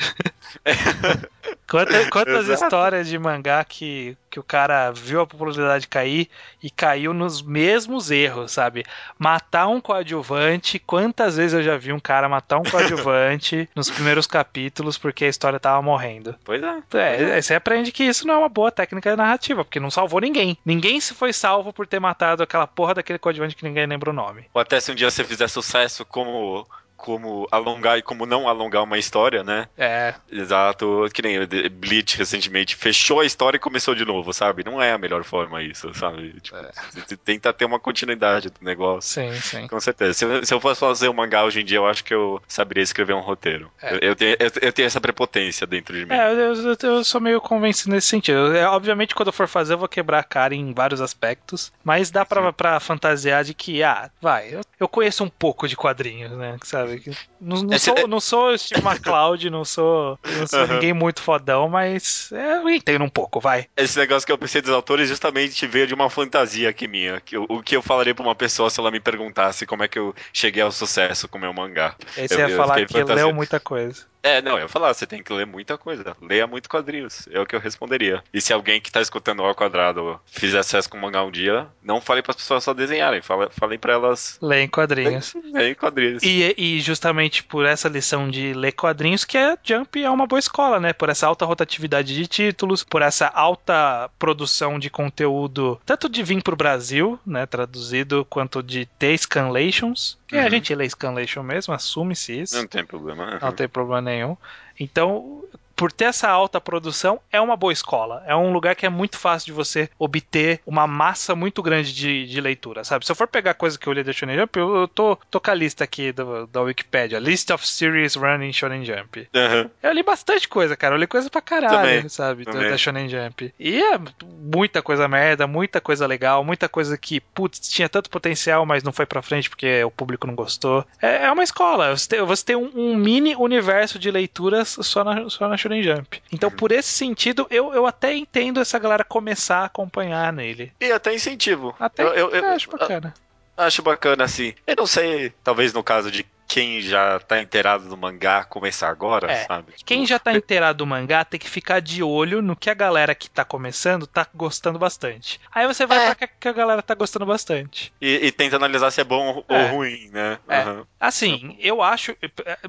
Quantas, quantas histórias de mangá que, que o cara viu a popularidade cair e caiu nos mesmos erros, sabe? Matar um coadjuvante. Quantas vezes eu já vi um cara matar um coadjuvante nos primeiros capítulos porque a história tava morrendo? Pois é. É, é. você aprende que isso não é uma boa técnica narrativa, porque não salvou ninguém. Ninguém se foi salvo por ter matado aquela porra daquele coadjuvante que ninguém lembra o nome. Ou até se um dia você fizer sucesso como como alongar e como não alongar uma história, né? É. Exato. Que nem Bleach recentemente fechou a história e começou de novo, sabe? Não é a melhor forma isso, sabe? Tipo, é. Você tenta ter uma continuidade do negócio. Sim, sim. Com certeza. Se, se, eu fosse fazer um mangá hoje em dia, eu acho que eu saberia escrever um roteiro. É. Eu, eu, tenho, eu, eu, tenho essa prepotência dentro de mim. É, eu, eu sou meio convencido nesse sentido. É, obviamente, quando eu for fazer, eu vou quebrar a cara em vários aspectos, mas dá pra, pra fantasiar de que, ah, vai, eu, eu conheço um pouco de quadrinhos, né? Sabe? Não, não, sou, não sou Steve McCloud, não sou, não sou uhum. ninguém muito fodão, mas é, eu entendo um pouco, vai. Esse negócio que eu pensei dos autores justamente veio de uma fantasia aqui minha. Que, o que eu falaria pra uma pessoa se ela me perguntasse como é que eu cheguei ao sucesso com meu mangá. Aí você eu, ia falar que leu muita coisa. É, não, eu ia falar, você tem que ler muita coisa. Leia muito quadrinhos. É o que eu responderia. E se alguém que tá escutando o ao quadrado fizer acesso com o mangá um dia, não fale para as pessoas só desenharem. Fale, falem para elas. Leem quadrinhos. Leem quadrinhos. E, e justamente por essa lição de ler quadrinhos que a Jump é uma boa escola, né? Por essa alta rotatividade de títulos, por essa alta produção de conteúdo, tanto de vir pro Brasil, né? Traduzido, quanto de ter scanlations. Que uhum. a gente lê scanlation mesmo, assume-se isso. Não tem problema. Não tem problema nenhum. Então, por ter essa alta produção, é uma boa escola. É um lugar que é muito fácil de você obter uma massa muito grande de, de leitura, sabe? Se eu for pegar coisa que eu li da Shonen Jump, eu, eu tô, tô com a lista aqui do, da Wikipedia, List of Series Running Shonen Jump. Aham. Eu li bastante coisa, cara. Eu li coisa pra caralho, Também, sabe? da- também. Da Shonen Jump. E é muita coisa merda, muita coisa legal, muita coisa que, putz, tinha tanto potencial, mas não foi pra frente porque o público não gostou. É, é uma escola. Você tem, você tem um, um mini universo de leituras só na, só na Shonen Jump. Então, Uhum. por esse sentido, eu, eu até entendo essa galera começar a acompanhar nele. E até incentivo. Até eu, eu, eu- eu acho bacana. acho bacana, assim. Eu não sei, talvez no caso de quem já tá inteirado no mangá começar agora, É. sabe? Tipo, Quem já tá inteirado do mangá tem que ficar de olho no que a galera que tá começando tá gostando bastante. Aí você vai É. pra que- a galera tá gostando bastante. E, e tenta analisar se é bom ou É. ruim, né? É. Aham. Assim, eu acho.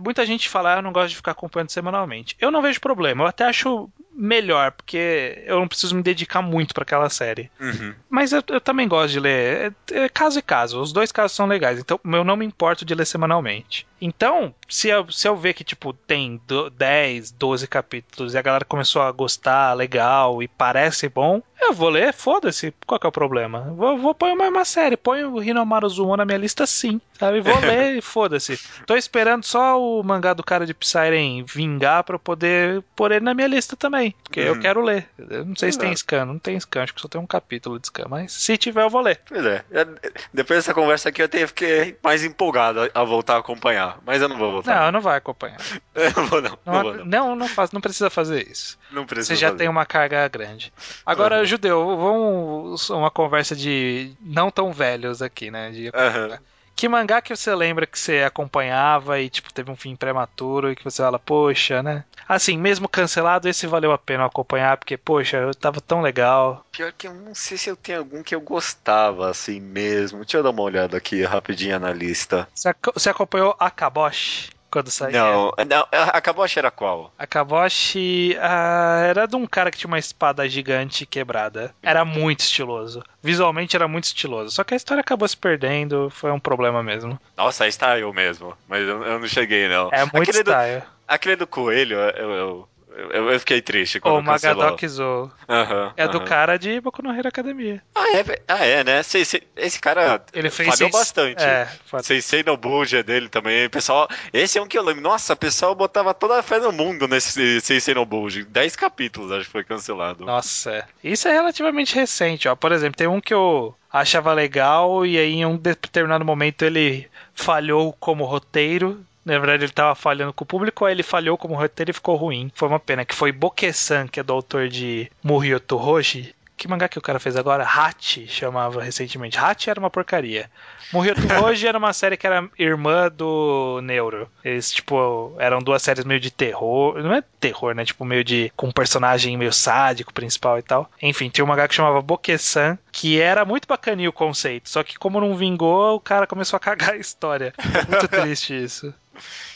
Muita gente fala, ah, eu não gosto de ficar acompanhando semanalmente. Eu não vejo problema, eu até acho melhor, porque eu não preciso me dedicar muito pra aquela série. Uhum. Mas eu, eu também gosto de ler. É, é caso e caso. Os dois casos são legais. Então eu não me importo de ler semanalmente. Então, se eu, se eu ver que, tipo, tem do- 10, 12 capítulos e a galera começou a gostar, legal, e parece bom, eu vou ler, foda-se. Qual que é o problema? Vou, vou pôr uma, uma série. Põe o Hinomaru Zumo na minha lista sim, sabe? Vou ler e foda-se. Tô esperando só o mangá do cara de Psyren vingar pra eu poder pôr ele na minha lista também. Porque eu Uhum. quero ler. Eu não sei se tem Exato. scan. Não tem scan, acho que só tem um capítulo de scan. Mas se tiver, eu vou ler. Pois é. É, Depois dessa conversa aqui eu tenho- fiquei mais empolgado a, a voltar a acompanhar. Mas eu não vou voltar. Não, não vai acompanhar. Eu não vou não. Não, Não, vou, não. não, não, faz, não precisa fazer isso. Não precisa Você já fazer. tem uma carga grande. Agora, Uhum. Judeu, vamos uma conversa de não tão velhos aqui, né? De Aham. Que mangá que você lembra que você acompanhava e, tipo, teve um fim prematuro e que você fala, poxa, né? Assim, mesmo cancelado, esse valeu a pena acompanhar, porque, poxa, eu tava tão legal. Pior que eu não sei se eu tenho algum que eu gostava assim mesmo. Deixa eu dar uma olhada aqui rapidinho na lista. Você, ac- você acompanhou Akaboshi quando saiu? Não, não, acabou a cheira qual? Akaboshi ah, era de um cara que tinha uma espada gigante quebrada. Era muito estiloso. Visualmente era muito estiloso. Só que a história acabou se perdendo, foi um problema mesmo. Nossa, aí está eu mesmo. Mas eu, eu não cheguei, não. É muito aquele, do, style. aquele aquele do coelho, eu, eu, eu, eu fiquei triste quando O. Magadok Zou. Aham, É do aham. cara de Boku no Hero Academia. Ah, é, ah, é né? Sei- sei- esse cara Ele fez falhou seis- bastante. É, fa- Sensei no Buja é dele também. Pessoal, esse é um que eu lembro. Nossa, o pessoal botava toda a fé no mundo nesse Sensei no Buja. 10 capítulos, acho que foi cancelado. Nossa, é. isso é relativamente recente, ó. Por exemplo, tem um que eu achava legal e aí em um determinado momento ele falhou como roteiro. Na verdade, ele tava falhando com o público, aí ele falhou como roteiro e ficou ruim. Foi uma pena, que foi Bokesan, que é do autor de Murioto Hoshi. Que mangá que o cara fez agora? Hachi chamava recentemente. Hachi era uma porcaria. Murioto Hoshi era uma série que era irmã do Neuro. Eles, tipo, eram duas séries meio de terror. Não é terror, né? Tipo, meio de. com um personagem meio sádico principal e tal. Enfim, tinha um mangá que chamava Bokesan, que era muito bacaninho o conceito. Só que como não vingou, o cara começou a cagar a história. Muito triste isso.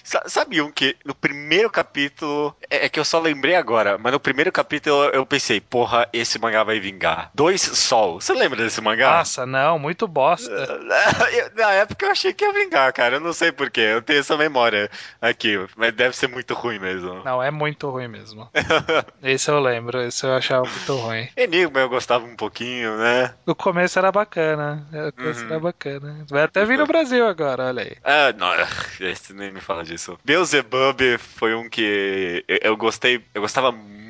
Sa- Sabe um que no primeiro capítulo. É é que eu só lembrei agora, mas no primeiro capítulo eu- pensei, porra, esse mangá vai vingar. Dois Sol. Você lembra desse mangá? Nossa, não, muito bosta. Na época eu achei que ia vingar, cara. Eu não sei porquê. Eu tenho essa memória aqui. Mas deve ser muito ruim mesmo. Não, é muito ruim mesmo. Esse eu lembro, esse eu achava muito ruim. Enigma eu gostava um pouquinho, né? O começo era bacana. O começo Uhum. era bacana. Vai até vir no Brasil agora, olha aí. Ah, não, esse nem me fala disso. Beelzebub foi um que eu, eu gostei, eu gostava muito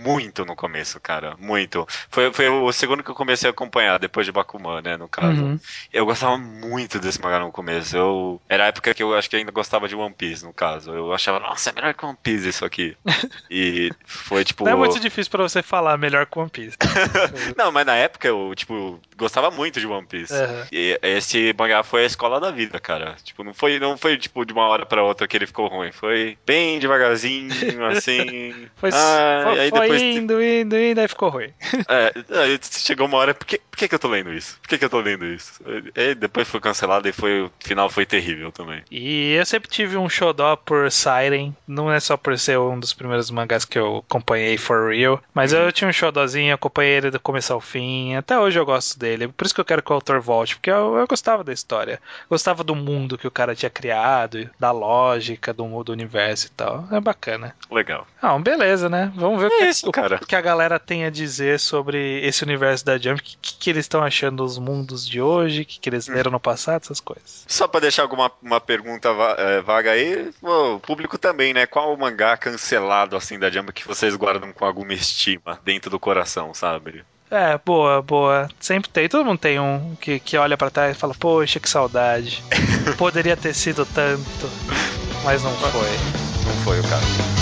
no começo, cara, muito. Foi, foi o segundo que eu comecei a acompanhar, depois de Bakuman, né, no caso. Uhum. Eu gostava muito desse mangá no começo. Eu, era a época que eu acho que ainda gostava de One Piece, no caso. Eu achava, nossa, é melhor que One Piece isso aqui. e foi tipo... Não é muito difícil pra você falar melhor que One Piece. Não, mas na época eu, tipo, gostava muito de One Piece. Aham. E esse mangá foi a escola da vida, cara. Tipo, não foi, não foi tipo de uma hora pra outra que ele ficou ruim. Foi bem devagarzinho, assim. Foi, Ah, foi, aí depois depois. indo, indo, indo, aí ficou ruim. É, aí chegou uma hora, por que, por que, que eu tô lendo isso? Por que, que eu tô lendo isso? E depois foi cancelado e foi, o final foi terrível também. E eu sempre tive um xodó por Siren, não é só por ser um dos primeiros mangás que eu acompanhei for real, mas eu tinha um xodózinho, acompanhei ele do começo ao fim, até hoje eu gosto dele, por isso que eu quero que o autor volte, porque eu, eu gostava da história, gostava do mundo que o cara tinha criado, da lógica do, do universo e tal, é bacana. Legal. Ah, beleza, né? Vamos ver o É que, isso, o cara. que a galera tem a dizer sobre esse universo da Jump, o que, que eles estão achando dos mundos de hoje, o que, que eles leram no passado, essas coisas. Só pra deixar alguma uma pergunta é, vaga aí, o público também, né? Qual o mangá cancelado assim da Jump que vocês guardam com alguma estima dentro do coração, sabe? É, boa, boa. Sempre tem. Todo mundo tem um que, que olha pra trás e fala, poxa, que saudade. Poderia ter sido tanto, mas não foi. Não foi o caso.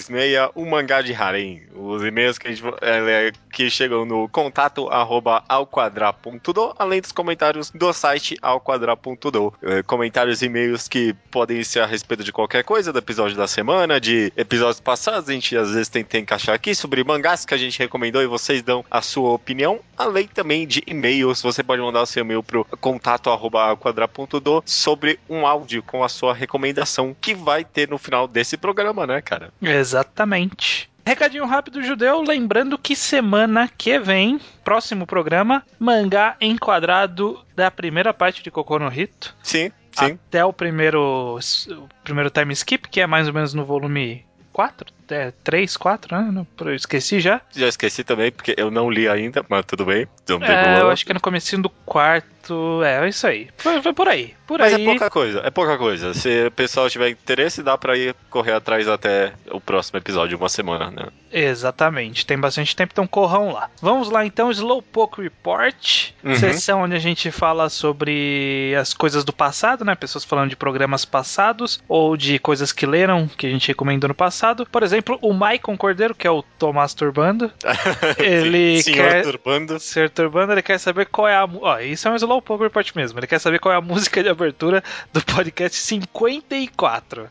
126, um mangá de harem. Os e-mails que, a gente, é, que chegam no contato arroba alquadra.do, além dos comentários do site alquadra.do. É, comentários e e-mails que podem ser a respeito de qualquer coisa, do episódio da semana, de episódios passados, a gente às vezes tenta encaixar aqui, sobre mangás que a gente recomendou e vocês dão a sua opinião, além também de e-mails. Você pode mandar o seu e-mail pro contato arroba alquadra.do sobre um áudio com a sua recomendação que vai ter no final desse programa, né, cara? Exatamente. Recadinho rápido judeu, lembrando que semana que vem, próximo programa, mangá enquadrado da primeira parte de Kokono Hito. Sim, sim. Até o primeiro, o primeiro time skip, que é mais ou menos no volume 4, é, 3, 4, né? Eu esqueci já. Já esqueci também, porque eu não li ainda, mas tudo bem. Não tem É, problema. eu acho que é no comecinho do quarto. É, é isso aí. Foi, foi por aí. Por Mas aí. é pouca coisa, é pouca coisa. Se o pessoal tiver interesse, dá pra ir correr atrás até o próximo episódio, uma semana, né? Exatamente, tem bastante tempo, então corram lá. Vamos lá então, Slowpoke Report, Uhum. sessão onde a gente fala sobre as coisas do passado, né? Pessoas falando de programas passados ou de coisas que leram, que a gente recomendou no passado. Por exemplo, o Maicon Cordeiro, que é o Tomás Turbando, ele Senhor quer. Turbando. Ser Turbando, ele quer saber qual é a. Ó, isso é um Slowpoke Report mesmo. Ele quer saber qual é a música de abertura do podcast 54.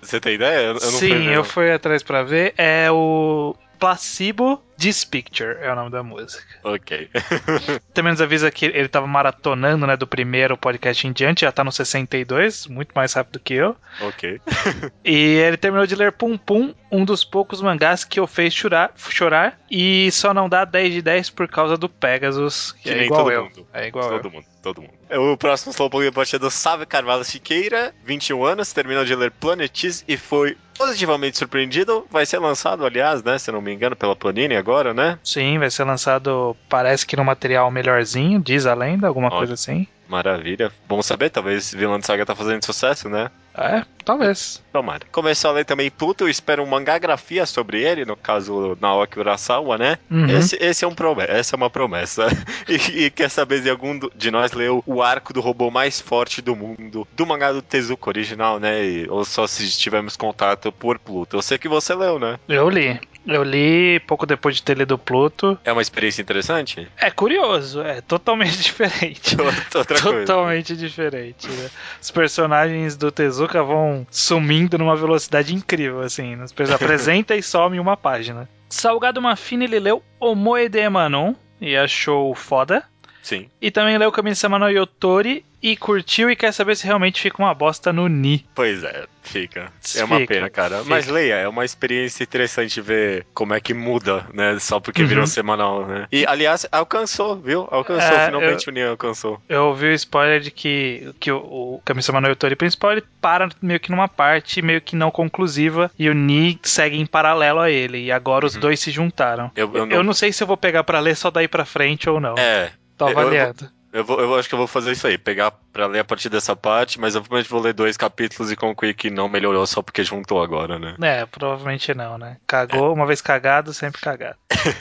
Você tem ideia? Eu, eu fui Sim, eu fui atrás pra ver. É o Placebo This Picture, é o nome da música. Ok. Também nos avisa que ele tava maratonando, né, do primeiro podcast em diante, já tá no 62, muito mais rápido que eu. ok. E ele terminou de ler Pum Pum, um dos poucos mangás que eu fez chorar, chorar e só não dá 10 de 10 por causa do Pegasus, que, Que é igual todo eu. mundo. É igual todo eu. mundo, todo mundo. O próximo Slowpoke Report é do Sávio Carvalho Siqueira, 21 anos, terminou de ler Planetis e foi positivamente surpreendido. Vai ser lançado, aliás, né, se não me engano, pela Panini agora, né? Sim, vai ser lançado, parece que no material melhorzinho, diz a lenda, alguma coisa assim. Maravilha. Bom saber, talvez Vilã de Saga tá fazendo sucesso, né? É, talvez. Tomara. Começou a ler também Pluto, eu espero uma mangagrafia sobre ele, no caso Naoki Urasawa, né? Uhum. Esse, esse é um promessa, essa é uma promessa. E, e quer saber se algum de nós leu o arco do robô mais forte do mundo, do mangá do Tezuka original, né? E- ou só se tivemos contato por Pluto. Eu sei que você leu, né? Eu li. Eu li pouco depois de ter lido Pluto. É uma experiência interessante? É curioso, é totalmente diferente. Outra coisa. Totalmente diferente. né? Os personagens do Tezuka vão sumindo numa velocidade incrível, assim. Apresenta e some em uma página. Salgado Mafina, ele leu Omoe de Emanon e achou foda. Sim. E também leu Kami-sama no Yotori e curtiu e quer saber se realmente fica uma bosta no Ni. Pois é, fica. É uma Fica, pena, cara. fica. Mas leia, é uma experiência interessante ver como é que muda, né? Só porque Uhum. virou semanal, né? E, aliás, alcançou, viu? Alcançou, É, finalmente o Nia alcançou. Eu ouvi o spoiler de que, que o, o Kami-sama no Yotori principal ele para meio que numa parte meio que não conclusiva e o Ni segue em paralelo a ele. E agora os Uhum. dois se juntaram. Eu- eu eu não- não sei se eu vou pegar pra ler só daí pra frente ou não. É. Tô eu- eu- avaliando. Eu, vou, eu acho que eu vou fazer isso aí, pegar pra ler a partir dessa parte, mas provavelmente vou ler dois capítulos e concluir que não melhorou só porque juntou agora, né? É, provavelmente não, né? Cagou, uma vez cagado, sempre cagado.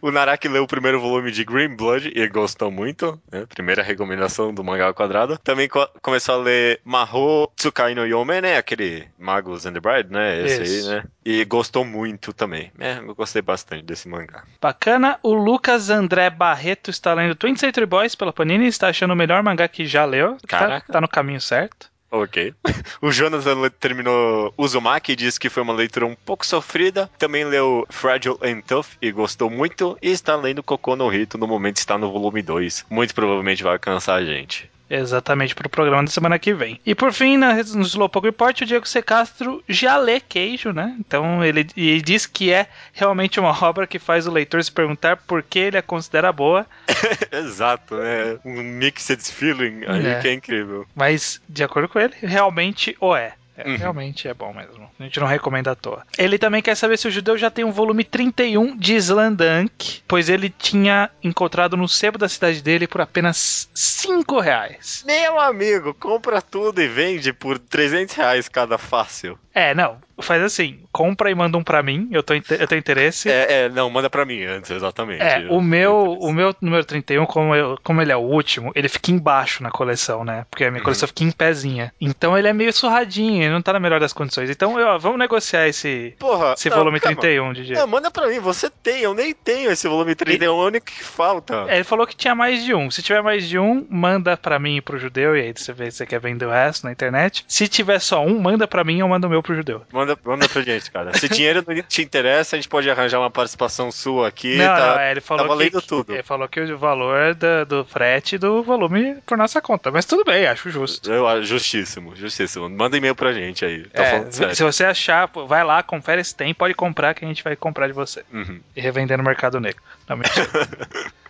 O Naraki leu o primeiro volume de Green Blood e gostou muito, né? Primeira recomendação do mangá quadrado. Também co- começou a ler Mahou Tsukai no Yome, né? Aquele Magus and the Bride, né? Esse Isso. aí, né? E gostou muito também. É, eu gostei bastante desse mangá. Bacana. O Lucas André Barreto está lendo Twin Century Boys pela Panini está achando o melhor mangá que já leu. Tá, Caraca. tá no caminho certo. Ok. O le- terminou Uzumaki e disse que foi uma leitura um pouco sofrida. Também leu Fragile and Tough e gostou muito. E está lendo Cocô no Rito, no momento está no volume 2. Muito provavelmente vai alcançar a gente. Exatamente pro programa da semana que vem. E por fim, na, no Slowpoke Report, o Diego C. Castro já lê queijo, né? Então ele, ele diz que é realmente uma obra que faz o leitor se perguntar por que ele a considera boa, Exato, né? Um mixed feeling aí É. que é incrível. mas de acordo com ele, realmente o é. É, Uhum. Realmente é bom mesmo. A gente não recomenda à toa. Ele também quer saber se o judeu já tem um volume 31 de Slandunk, pois ele tinha encontrado no sebo da cidade dele por apenas 5 reais. Meu amigo, compra tudo e vende por 300 reais cada fácil. É, não. Faz assim, compra e manda um pra mim, eu, tô, eu tenho interesse. É, é, não, manda pra mim antes, exatamente. É, Eu- o meu, o meu número 31, como, eu, como ele é o último, ele fica embaixo na coleção, né? Porque a minha Uhum. coleção fica em pezinho. Então ele é meio surradinho, ele não tá na melhor das condições. Então, eu, vamos negociar esse, Porra, esse não, volume calma. 31, DJ. Não, manda pra mim, você tem, eu nem tenho esse volume 31, é o único que falta. É, ele falou que tinha mais de um. Se tiver mais de um, manda pra mim e pro judeu, e aí você vê se você quer vender o resto na internet. Se tiver só um, manda pra mim, eu mando o meu pro judeu. Manda, manda pra gente, cara. Se dinheiro não te interessa, a gente pode arranjar uma participação sua aqui. não, tá, não, é, ele falou tá valendo que, tudo. Ele falou que o valor da- do frete do volume por nossa conta. Mas tudo bem, acho justo. Eu, acho justíssimo, justíssimo. Manda e-mail pra gente aí. Tá É, se você achar, vai lá, confere se tem, pode comprar que a gente vai comprar de você. Uhum. E revender no mercado negro. Não, mentira.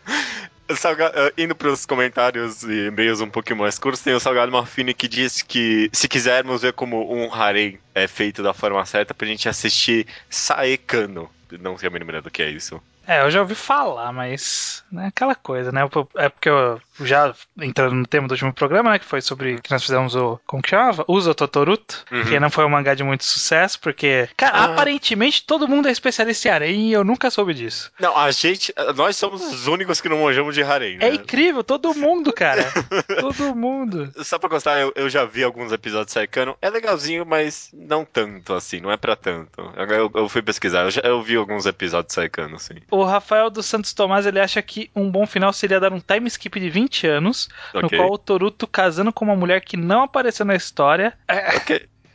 Salga- eh, indo pros comentários e e-mails um pouquinho mais curtos, tem o Salgado Marfini que diz que se quisermos ver como um harem é feito da forma certa, pra gente assistir Saekano. Não sei a mínima ideia do que é isso. É, eu já ouvi falar, mas é aquela coisa, né? É porque eu já entrando no tema do último programa, né? Que foi sobre que nós fizemos o. Como que chamava? Uso Totoruto. Uhum. Que não foi um mangá de muito sucesso, porque. Cara, Ah. aparentemente todo mundo é especialista em harem e eu nunca soube disso. Não, a gente. Nós somos os únicos que não manjamos de harem. É né? incrível, todo mundo, cara. todo mundo. Só pra constar, eu, eu já vi alguns episódios de Saekano. É legalzinho, mas não tanto assim, não é pra tanto. Eu, eu- fui pesquisar, eu, já, eu vi alguns episódios de Saekano, assim. O Rafael dos Santos Tomás ele acha que um bom final seria dar um time skip de 20 anos, no Ok. qual o Toruto casando com uma mulher que não apareceu na história.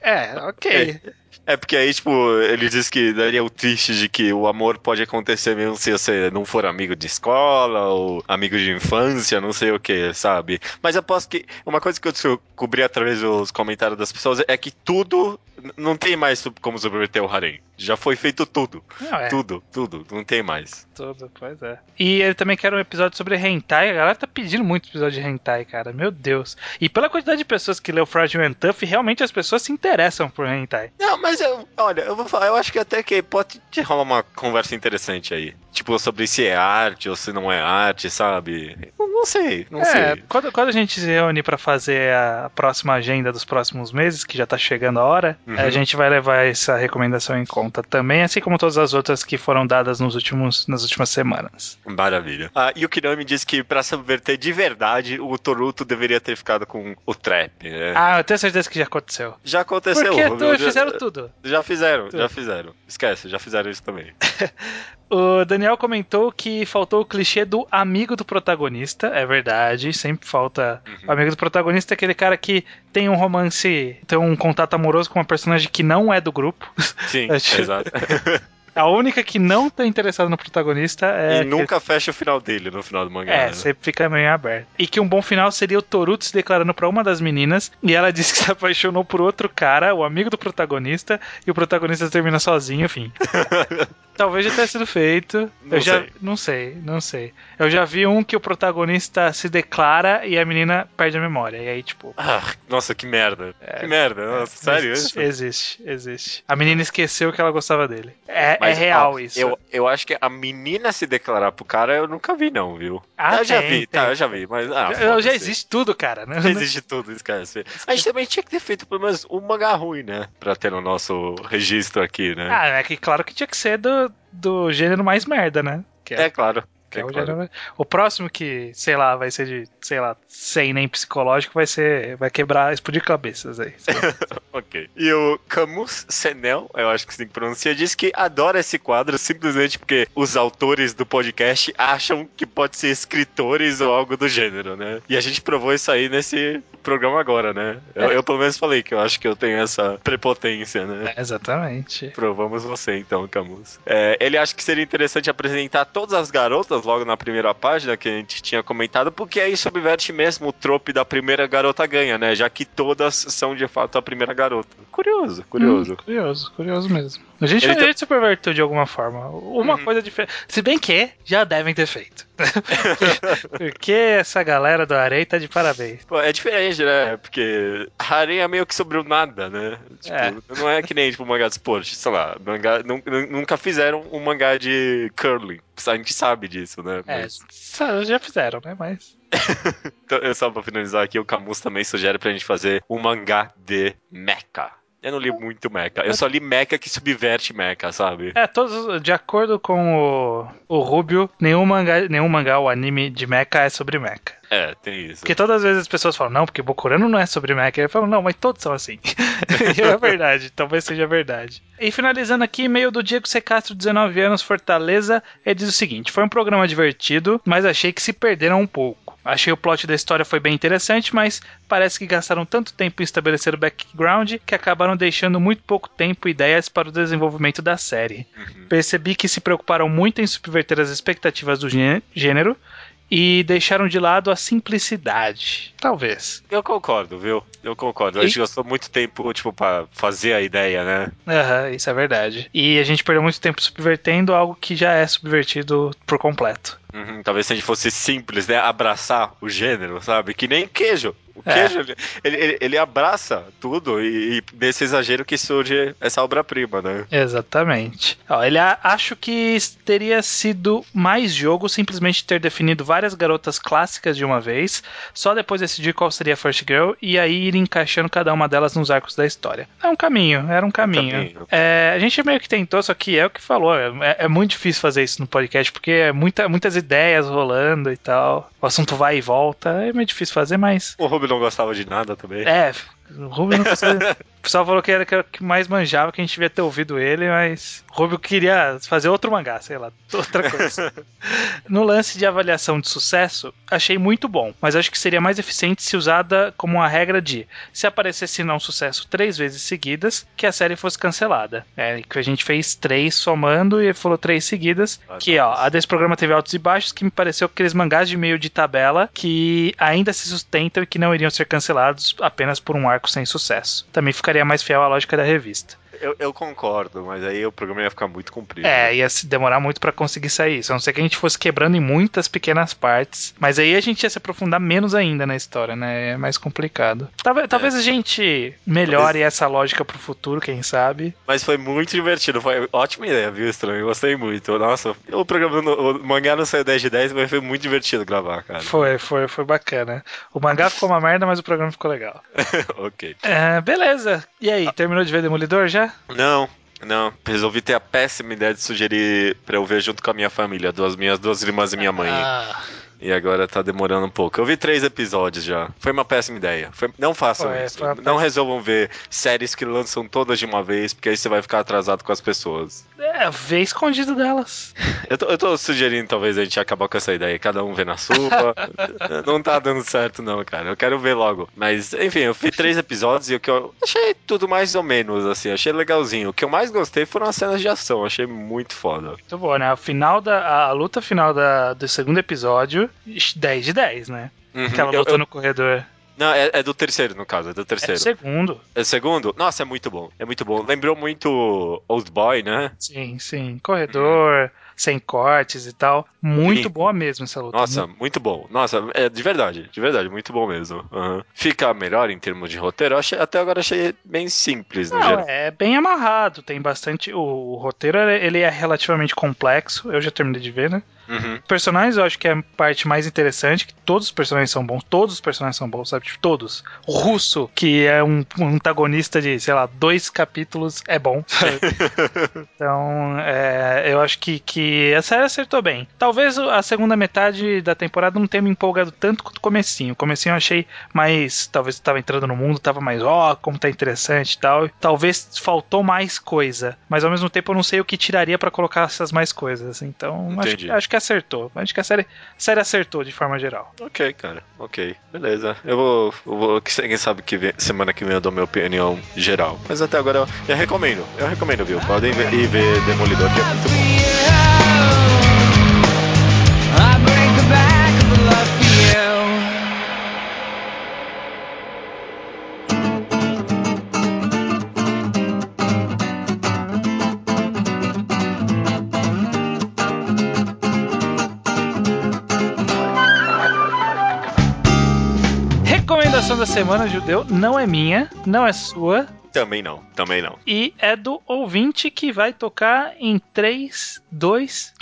É, Ok. é. É porque aí, tipo, ele diz que daria o twist de que o amor pode acontecer mesmo se você não for amigo de escola ou amigo de infância, não sei o que, sabe? Mas eu posso que. Uma coisa que eu descobri através dos comentários das pessoas é que tudo. Não tem mais como subverter o harem. Já foi feito tudo. Não, é, Tudo, tudo. Não tem mais. tudo, pois é. E ele também quer um episódio sobre hentai. A galera tá pedindo muito episódio de hentai, cara. Meu Deus. E pela quantidade de pessoas que leu Fragile and Tough, realmente as pessoas se interessam por hentai. Não, mas eu, olha, eu vou falar, eu acho que até que pode te rolar uma conversa interessante aí. Tipo, sobre se é arte ou se não é arte, sabe? Não, sei, não é, sei. quando, quando a gente se reúne pra fazer a próxima agenda dos próximos meses, que já tá chegando a hora, Uhum. a gente vai levar essa recomendação em conta também, assim como todas as outras que foram dadas nos últimos, nas últimas semanas. Maravilha. Ah, e o Kirami disse que pra subverter de verdade, o Toruto deveria ter ficado com o trap, né? Ah, eu tenho certeza que já aconteceu. já aconteceu. Porque viu? tu, já, fizeram tudo. Já fizeram, Tudo. já fizeram. Esquece, já fizeram isso também. O Daniel comentou que faltou o clichê do amigo do protagonista. É verdade, sempre falta. O amigo do protagonista é aquele cara que tem um romance, tem um contato amoroso com uma personagem que não é do grupo. Sim, exato. A única que não tá interessada no protagonista é. e nunca fecha o final dele no final do mangá. É, né? sempre fica meio aberto. E que um bom final seria o Toruto se declarando pra uma das meninas e ela disse que se apaixonou por outro cara, o amigo do protagonista, e o protagonista termina sozinho, enfim. Talvez já tenha sido feito. Não eu já sei. não sei, não sei. Eu já vi um que o protagonista se declara e a menina perde a memória. E aí, tipo, Ah, nossa, que merda. que merda. Nossa, sério existe, existe, existe. A menina esqueceu que ela gostava dele. É, Mas, é real ó, isso. Eu, eu acho que a menina se declarar pro cara eu nunca vi, não, viu? Ah, eu já tem, vi, tem. tá, eu já vi, mas. Ah, Já- já existe tudo, cara. né? Já existe tudo, esquece. A gente também tinha que ter feito pelo menos um mangá ruim, né? Pra ter no nosso registro aqui, né? Ah, é que claro que tinha que ser do, do gênero mais merda, né? Que é claro. Que é é o, claro. gênero... o próximo que, sei lá, vai ser de, sei lá, sem nem psicológico, vai ser. Vai quebrar, explodir cabeças aí. Ok. E o Camus Senel, eu acho que que pronuncia, diz que adora esse quadro simplesmente porque os autores do podcast acham que pode ser escritores ou algo do gênero, né? E a gente provou isso aí nesse programa agora, né? Eu, eu pelo menos falei que eu acho que eu tenho essa prepotência, né? É, exatamente. Provamos você então, Camus. É, ele acha que seria interessante apresentar todas as garotas logo na primeira página que a gente tinha comentado, porque aí subverte mesmo o trope da primeira garota ganha, né? Já que todas são de fato a primeira garota. Curioso, curioso. Hum, curioso, curioso mesmo. A gente, Ele a tá- gente se pervertiu de alguma forma. Uma Uhum. coisa diferente. Se bem que já devem ter feito. Porque essa galera do Arei tá de parabéns. Pô, é diferente, né? Porque Harem é meio que sobre o nada, né? Tipo, É. não é que nem tipo mangá de esporte, sei lá, mangá, nun- nun- nunca fizeram um mangá de curling. A gente sabe disso, né? É, Mas- sa- já fizeram, né? Mas. Então, eu só pra finalizar aqui, o Camus também sugere pra gente fazer um mangá de mecha. Eu não li muito mecha. Eu só li mecha que subverte mecha, sabe? É, todos. De acordo com o, o Rubio, nenhum mangá, nenhum mangá ou anime de mecha é sobre mecha. É, tem isso. Porque todas as vezes as pessoas falam, não, porque Bokurano não é sobre mecha. Eu falo, não, mas todos são assim. e é verdade, talvez seja verdade. E finalizando aqui, e-mail do Diego C. Castro, 19 anos, Fortaleza. Ele diz o seguinte: foi um programa divertido, mas achei que se perderam um pouco. Achei o plot da história foi bem interessante, mas parece que gastaram tanto tempo em estabelecer o background que acabaram deixando muito pouco tempo e ideias para o desenvolvimento da série. Percebi que se preocuparam muito em subverter as expectativas do gê- gênero e deixaram de lado a simplicidade. Talvez. Eu concordo, viu? Eu concordo. A gente gastou muito tempo, tipo, pra fazer a ideia, né? Aham, isso é verdade. E a gente perdeu muito tempo subvertendo algo que já é subvertido por completo. Uhum, talvez se a gente fosse simples, né? Abraçar o gênero, sabe? Que nem queijo. O É. queijo, ele, ele, ele abraça tudo e, e desse exagero que surge essa obra-prima, né? Exatamente. Ó, ele a- acho que teria sido mais jogo simplesmente ter definido várias garotas clássicas de uma vez, só depois decidir qual seria a First Girl e aí ir encaixando cada uma delas nos arcos da história. É um caminho, era um caminho. caminho. É, a gente meio que tentou, só que é o que falou. É, é muito difícil fazer isso no podcast, porque é muita, muitas ideias rolando e tal. O assunto vai e volta. É meio difícil fazer, mas. O Rubio não gostava de nada também. É, o Rubio não conseguiu. O pessoal falou que era que era o que mais manjava, que a gente devia ter ouvido ele, mas o Rubio queria fazer outro mangá, sei lá, outra coisa. no lance de avaliação de sucesso, achei muito bom, mas acho que seria mais eficiente se usada como uma regra de se aparecesse não sucesso três vezes seguidas, que a série fosse cancelada. É, que a gente fez três somando e falou três seguidas. Ah, que, ó, a desse programa teve altos e baixos, que me pareceu aqueles mangás de meio de tabela que ainda se sustentam e que não iriam ser cancelados apenas por um arco sem sucesso. Também ficaria mais fiel à lógica da revista. Eu, eu concordo, mas aí o programa ia ficar muito comprido. É, ia se demorar muito pra conseguir sair isso. A não ser que a gente fosse quebrando em muitas pequenas partes. Mas aí a gente ia se aprofundar menos ainda na história, né? É mais complicado. Talvez, talvez a gente melhore essa lógica pro futuro, quem sabe. Mas foi muito divertido, foi ótima ideia, viu, Estranho? Gostei muito. Nossa, o programa, o mangá não saiu 10 de 10, mas foi muito divertido gravar, cara. Foi, foi, foi bacana. O mangá ficou uma merda, mas o programa ficou legal. ok. É, beleza. E aí, terminou de ver Demolidor já? Não, não. Resolvi ter a péssima ideia de sugerir pra eu ver junto com a minha família, duas minhas duas irmãs e minha mãe. Ah, E agora tá demorando um pouco. Eu vi três episódios já. Foi uma péssima ideia. Foi- Não façam isso. Não péssima- resolvam ver séries que lançam todas de uma vez, porque aí você vai ficar atrasado com as pessoas. É, vê escondido delas. Eu tô, eu tô sugerindo talvez a gente acabar com essa ideia, cada um vê na sua. não tá dando certo, não, cara. Eu quero ver logo. Mas, enfim, eu vi três episódios e o que eu achei tudo mais ou menos, assim, achei legalzinho. O que eu mais gostei foram as cenas de ação, achei muito foda. Muito bom, né? O final da, a luta final da, do segundo episódio, 10 de 10, né? Uhum, Aquela eu- luta eu- no corredor. Não, é, é do terceiro, no caso, é do É o terceiro. segundo. É o segundo? Nossa, é muito bom. É muito bom. Lembrou muito Old Boy, né? Sim, sim. Corredor, sem cortes e tal. Muito Sim. boa mesmo essa luta. Nossa, muito bom. Nossa, é de verdade, de verdade, muito bom mesmo. Aham. Fica melhor em termos de roteiro. Achei, até agora achei bem simples no Não, geral. é bem amarrado, tem bastante. O, o roteiro ele é relativamente complexo. Eu já terminei de ver, né? Uhum. Personagens eu acho que é a parte mais interessante, que todos os personagens são bons, todos os personagens são bons, sabe? Tipo, todos. O russo, que é um, um antagonista de, sei lá, dois capítulos, é bom. então, é, eu acho que, que a série acertou bem. Talvez a segunda metade da temporada não tenha me empolgado tanto quanto o comecinho. O comecinho eu achei mais, talvez estava entrando no mundo, tava mais, ó, como tá interessante e tal. Talvez faltou mais coisa, mas ao mesmo tempo eu não sei o que tiraria pra colocar essas mais coisas. Então, acho, Entendi. acho que acertou. Acho que a série, a série acertou de forma geral. Ok, cara. Ok. Beleza. Eu vou. Vou quem sabe que vem- semana que vem eu dou minha opinião geral. Mas até agora eu, eu recomendo. Eu recomendo, viu? Podem ver, ir ver Demolidor, que é muito bom. Recomendação da semana, Judeu, não é minha, não é sua, Também não. Também não. e é do ouvinte que vai tocar em 3, 2,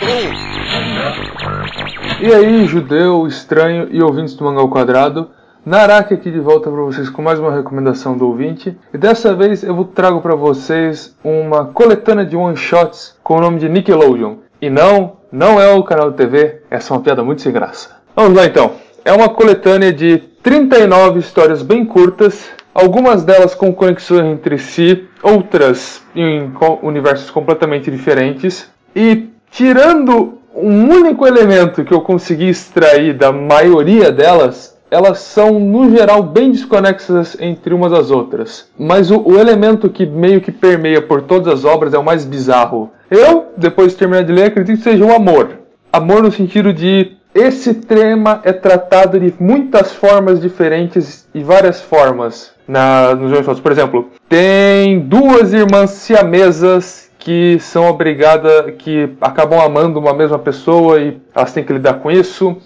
E aí, judeu, estranho e ouvintes do Mangá ao Quadrado, Naraki aqui de volta para vocês com mais uma recomendação do ouvinte. E dessa vez eu vou trago para vocês uma coletânea de one-shots com o nome de Nickelodeon. E não, não é o canal de TV, essa é uma piada muito sem graça. Vamos lá então. É uma coletânea de 39 histórias bem curtas, algumas delas com conexões entre si, outras em universos completamente diferentes. E tirando um único elemento que eu consegui extrair da maioria delas, elas são no geral bem desconexas entre umas das outras. Mas o, o elemento que meio que permeia por todas as obras é o mais bizarro. Eu, depois de terminar de ler, acredito que seja o amor. Amor no sentido de esse tema é tratado de muitas formas diferentes e várias formas na, nos jogos. Por exemplo, tem duas irmãs siamesas que são obrigadas, que acabam amando uma mesma pessoa e elas têm que lidar com isso.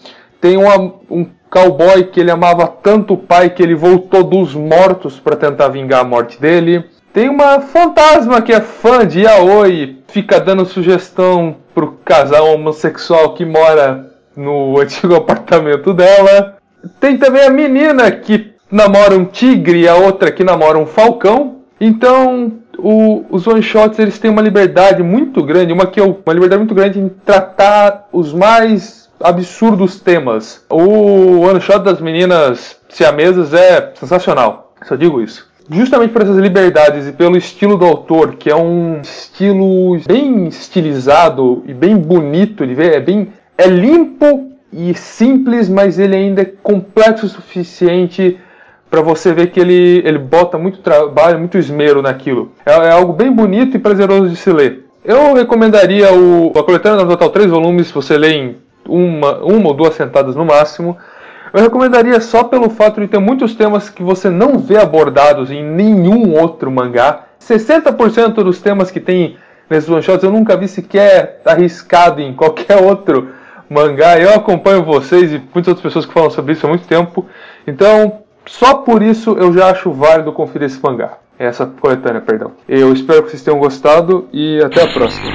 Tem um, am- um cowboy que ele amava tanto o pai que ele voltou dos mortos para tentar vingar a morte dele. Tem uma fantasma que é fã de Yaoi fica dando sugestão pro casal homossexual que mora no antigo apartamento dela. Tem também a menina que namora um tigre e a outra que namora um falcão. Então, o- os one shots eles têm uma liberdade muito grande, uma que eu, uma liberdade muito grande em tratar os mais absurdos temas. O one shot das meninas siamesas é sensacional. Só digo isso. Justamente por essas liberdades e pelo estilo do autor, que é um estilo bem estilizado e bem bonito de ver, é bem é limpo e simples, mas ele ainda é complexo o suficiente para você ver que ele, ele bota muito trabalho, muito esmero naquilo. É, é algo bem bonito e prazeroso de se ler. Eu recomendaria o, a coletânea no total três volumes, você lê em uma, uma ou duas sentadas no máximo. Eu recomendaria só pelo fato de ter muitos temas que você não vê abordados em nenhum outro mangá. 60% dos temas que tem nesses one shots eu nunca vi sequer arriscado em qualquer outro mangá. Eu acompanho vocês e muitas outras pessoas que falam sobre isso há muito tempo. Então, só por isso eu já acho válido conferir esse mangá. Essa coletânea, perdão. Eu espero que vocês tenham gostado e até a próxima.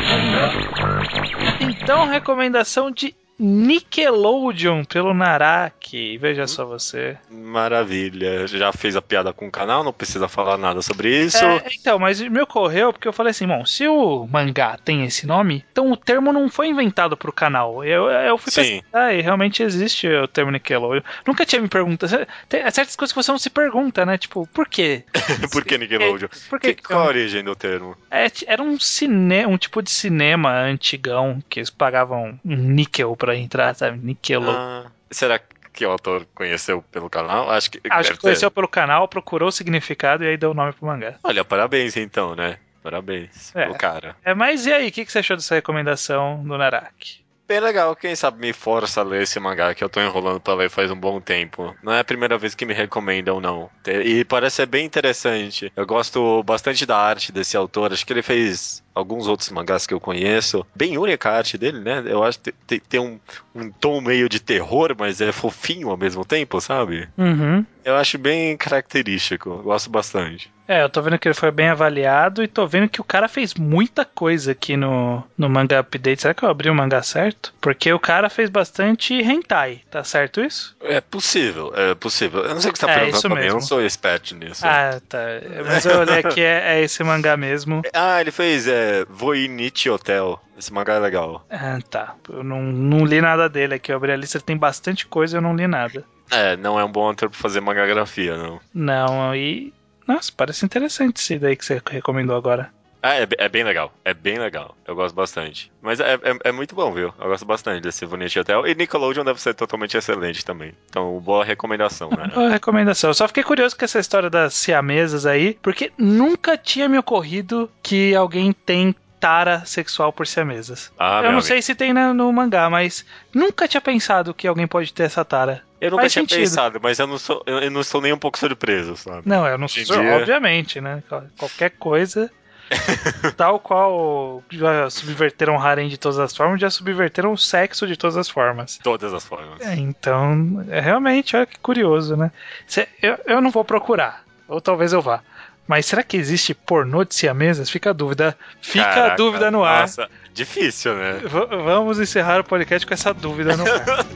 Então, recomendação de Nickelodeon pelo Naraki. Veja só você. Maravilha. Já fez a piada com o canal, não precisa falar nada sobre isso. É, então, mas me ocorreu porque eu falei assim, bom, se o mangá tem esse nome, então o termo não foi inventado pro canal. Eu, eu fui Sim. pesquisar e realmente existe o termo Nickelodeon. Nunca tinha me perguntado. Tem certas coisas que você não se pergunta, né? Tipo, por quê? Por que Nickelodeon? Por que, Que- qual a origem do termo? É, era um cine, um tipo de cinema antigão que eles pagavam um níquel pra entrar, sabe? Nickelodeon. Ah, será que o autor conheceu pelo canal? Acho que. Acho que conheceu ter. pelo canal, procurou o significado e aí deu o nome pro mangá. Olha, parabéns então, né? Parabéns É. pro cara. É, mas e aí, o que, que você achou dessa recomendação do Naraki? Bem legal, quem sabe me força a ler esse mangá que eu tô enrolando pra ler faz um bom tempo. Não é a primeira vez que me recomendam, não. E parece ser bem interessante. Eu gosto bastante da arte desse autor. Acho que ele fez alguns outros mangás que eu conheço. Bem única a arte dele, né? Eu acho que tem, tem um, um tom meio de terror, mas é fofinho ao mesmo tempo, sabe? Uhum. Eu acho bem característico. Gosto bastante. É, eu tô vendo que ele foi bem avaliado e tô vendo que o cara fez muita coisa aqui no, no Manga Update. Será que eu abri o mangá certo? Porque o cara fez bastante hentai, tá certo isso? É possível, é possível. Eu não sei o que você tá É, perguntando pra mim, eu mesmo. não sou expert nisso. Ah, tá. Mas eu olhei aqui, é, é esse mangá mesmo. Ah, ele fez é, Voinichi Hotel. Esse mangá é legal. Ah, tá. Eu não, não li nada dele aqui. Eu abri a lista, tem bastante coisa e eu não li nada. É, não é um bom autor pra fazer mangagrafia, não. Não, e. Nossa, parece interessante esse daí que você recomendou agora. Ah, é, é bem legal. É bem legal. Eu gosto bastante. Mas é, é, é muito bom, viu? Eu gosto bastante desse Voinichi Hotel. E Nickelodeon deve ser totalmente excelente também. Então, boa recomendação, né? Boa recomendação. Eu só fiquei curioso com essa história das siamesas aí, porque nunca tinha me ocorrido que alguém tem tara sexual por siamesas. Ah, eu não amigo. sei se tem na- no mangá, mas nunca tinha pensado que alguém pode ter essa tara. Eu nunca Faz tinha sentido. pensado, mas eu não, sou, eu, não estou nem um pouco surpreso, sabe? Não, eu não Hoje sou, dia- obviamente, né? Qual- Qualquer coisa. tal qual já subverteram o harem de todas as formas, já subverteram o sexo de todas as formas. Todas as formas. É, então, é realmente, olha que curioso, né? Cê- eu, eu não vou procurar, ou talvez eu vá. Mas será que existe pornô de siamesas? Fica a dúvida. Fica a Caraca, dúvida no ar. Nossa, difícil, né? V- vamos encerrar o podcast com essa dúvida no ar.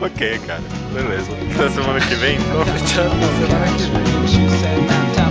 Ok, cara. Beleza. Até semana que vem, então. Tchau, semana que vem.